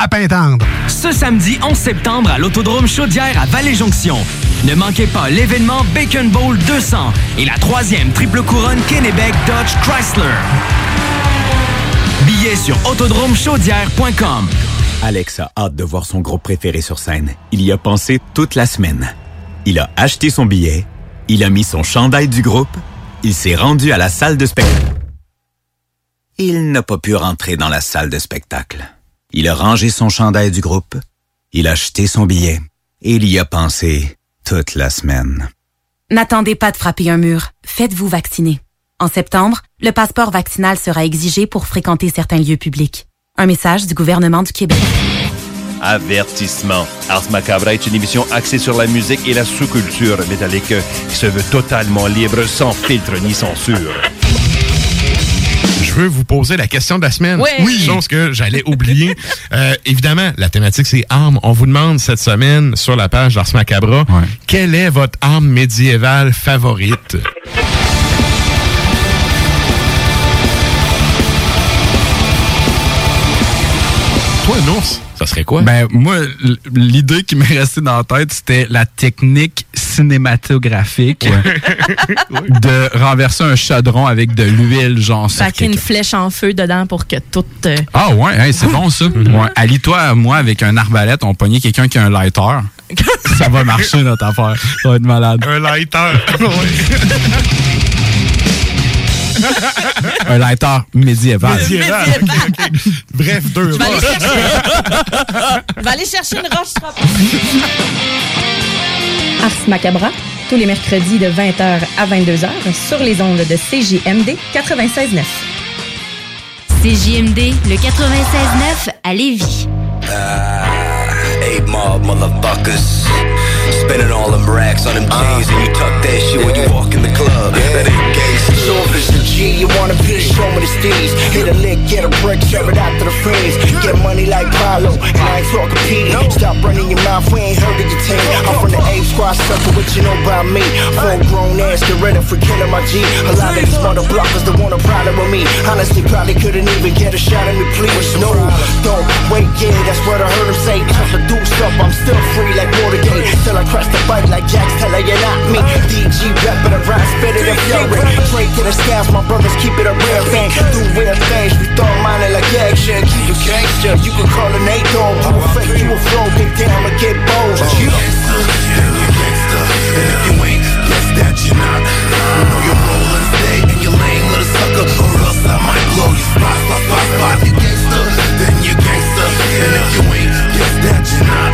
à Pintendre. Ce samedi 11 septembre à l'Autodrome Chaudière à Vallée-Jonction. Ne manquez pas l'événement Bacon Bowl 200 et la troisième triple couronne Kennebec Dodge Chrysler. Billets sur autodromechaudière.com. Alex a hâte de voir son groupe préféré sur scène. Il y a pensé toute la semaine. Il a acheté son billet, il a mis son chandail du groupe, il s'est rendu à la salle de spectacle. Il n'a pas pu rentrer dans la salle de spectacle. Il a rangé son chandail du groupe, il a acheté son billet et il y a pensé toute la semaine. N'attendez pas de frapper un mur. Faites-vous vacciner. En septembre, le passeport vaccinal sera exigé pour fréquenter certains lieux publics. Un message du gouvernement du Québec. Avertissement. Ars Macabra est une émission axée sur la musique et la sous-culture métallique qui se veut totalement libre, sans filtre ni censure. Je veux vous poser la question de la semaine. Ouais. Oui. Chose que j'allais oublier. Euh, évidemment, la thématique, c'est armes. On vous demande cette semaine sur la page d'Ars Macabra, quelle est votre arme médiévale favorite? Toi, Nours, ça serait quoi? Ben, moi, l'idée qui m'est restée dans la tête, c'était la technique cinématographique de renverser un chaudron avec de l'huile, genre Sacrer une flèche en feu dedans pour que tout. euh, Ah ouais, hey, c'est bon ça. Ouais. Allie-toi, moi, avec un arbalète, on pognait quelqu'un qui a un lighter. ça va marcher notre affaire. Ça va être malade. Un lighter. Un lighter médiéval. Médiéval. Ok, ok. Bref, deux Je vais aller roches. chercher- Je vais aller chercher une roche. Ars Macabra, tous les mercredis de 20h à 22h sur les ondes de CJMD 96.9. CJMD, le 96.9 à Lévis. Eight mob motherfuckers. Spending all them racks on them J's and you tuck that shit when you walk G, you wanna be, show me the steez. Hit a lick, get a brick, serve it out to the freeze. Get money like Pablo, and I ain't talking Petey. Stop running your mouth, we ain't heard of your team. I'm from the A squad, sucker, what you know about me? Full grown ass, get ready for killing my G. A lot of these mother blockers that want a problem with me. Honestly, probably couldn't even get a shot at me, please. No, don't wait, yeah, that's what I heard him say. Cut the deuce up, I'm still free like Watergate. Till I crash the bike like Jax, tell her you're not me. DG rapping around, spit it and fury. Straight to the scabs, my brothers keep it a real thing. Do real things, we throw money like action. Keep it gangster, you can call an eight dog. You a fake, you a flow, get down and get bold. Oh, you gangster, And if you ain't, guess that you're not. You know you're rolling, stay, and you're lame little sucker, or else I might blow you spot, spot, spot, spot. You gangster, then you gangster. And if you ain't, guess that you're not.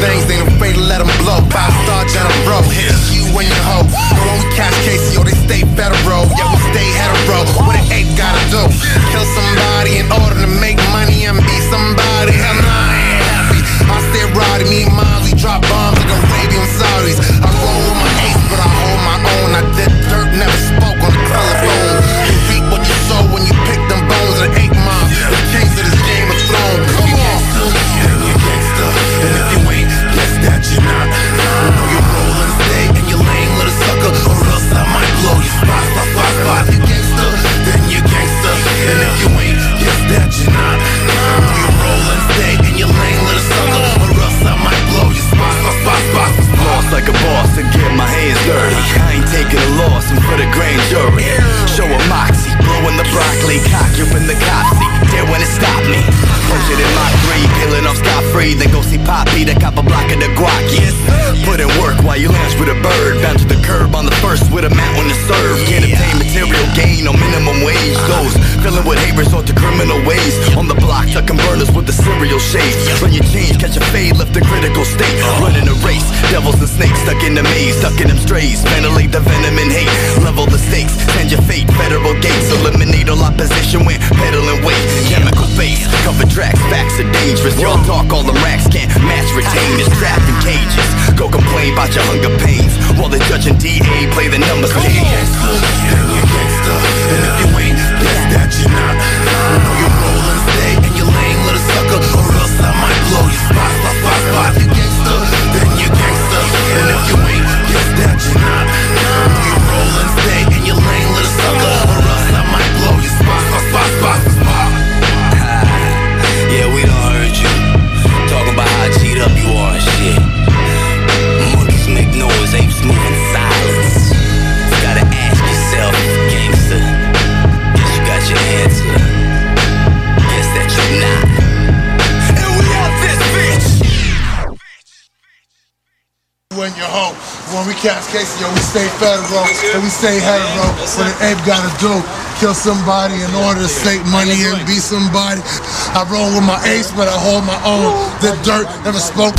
things, ain't afraid to let them blow. Five star John Bro, hit you and your hoe. But when we catch cases, yo, they stay federal. Yeah, we stay hetero. What an ape gotta do? Kill somebody in order to make money and be somebody. Hell nah, I ain't happy. I stay riding, me and Molly drop bombs like Arabian Saudis. I roll with my ace, but I hold my own. I did dirt, never spoke on the telephone. You reap what you sow when you pick them bones of ape. a boss and get my hands dirty. I ain't taking a loss, I'm for the grand jury. Show a moxie, blowing the broccoli, cock you in the cop there when it stopped me. Posted in my three, peeling off Scott free. Then go see Poppy, the cop a block of the guac, yes. Put in work while you lounge with a bird. Bound to the curb on the first with a mountain to serve. Can't obtain material gain on minimum wage. Those filling with hate or to criminal ways. On the block, tucking burners with the cereal shades. Run your change, catch a fade, left the critical state. Running a race, devils and snakes stuck in the maze. Stucking them strays, ventilate the venom and hate. Level the stakes, send your fate, federal gates. Eliminate all opposition when peddling weight. Chemical base, cover tracks, facts are dangerous. Y'all talk, all them racks can't match retain. It's trapped in cages. Go complain about your hunger pains. While the judge and DA play the numbers game. And if you ain't, guess that you're not. I know you're rolling, stay and you're lame little sucker, or else I might blow your spot, spot, spot, spot. You gangster, then you gangster. And if you ain't, guess that you're not. Home, when we catch cases, yo, we stay federal and we stay hetero. What an ape gotta do, kill somebody in order to save money and be somebody. I roll with my ace, but I hold my own. The dirt never spoke.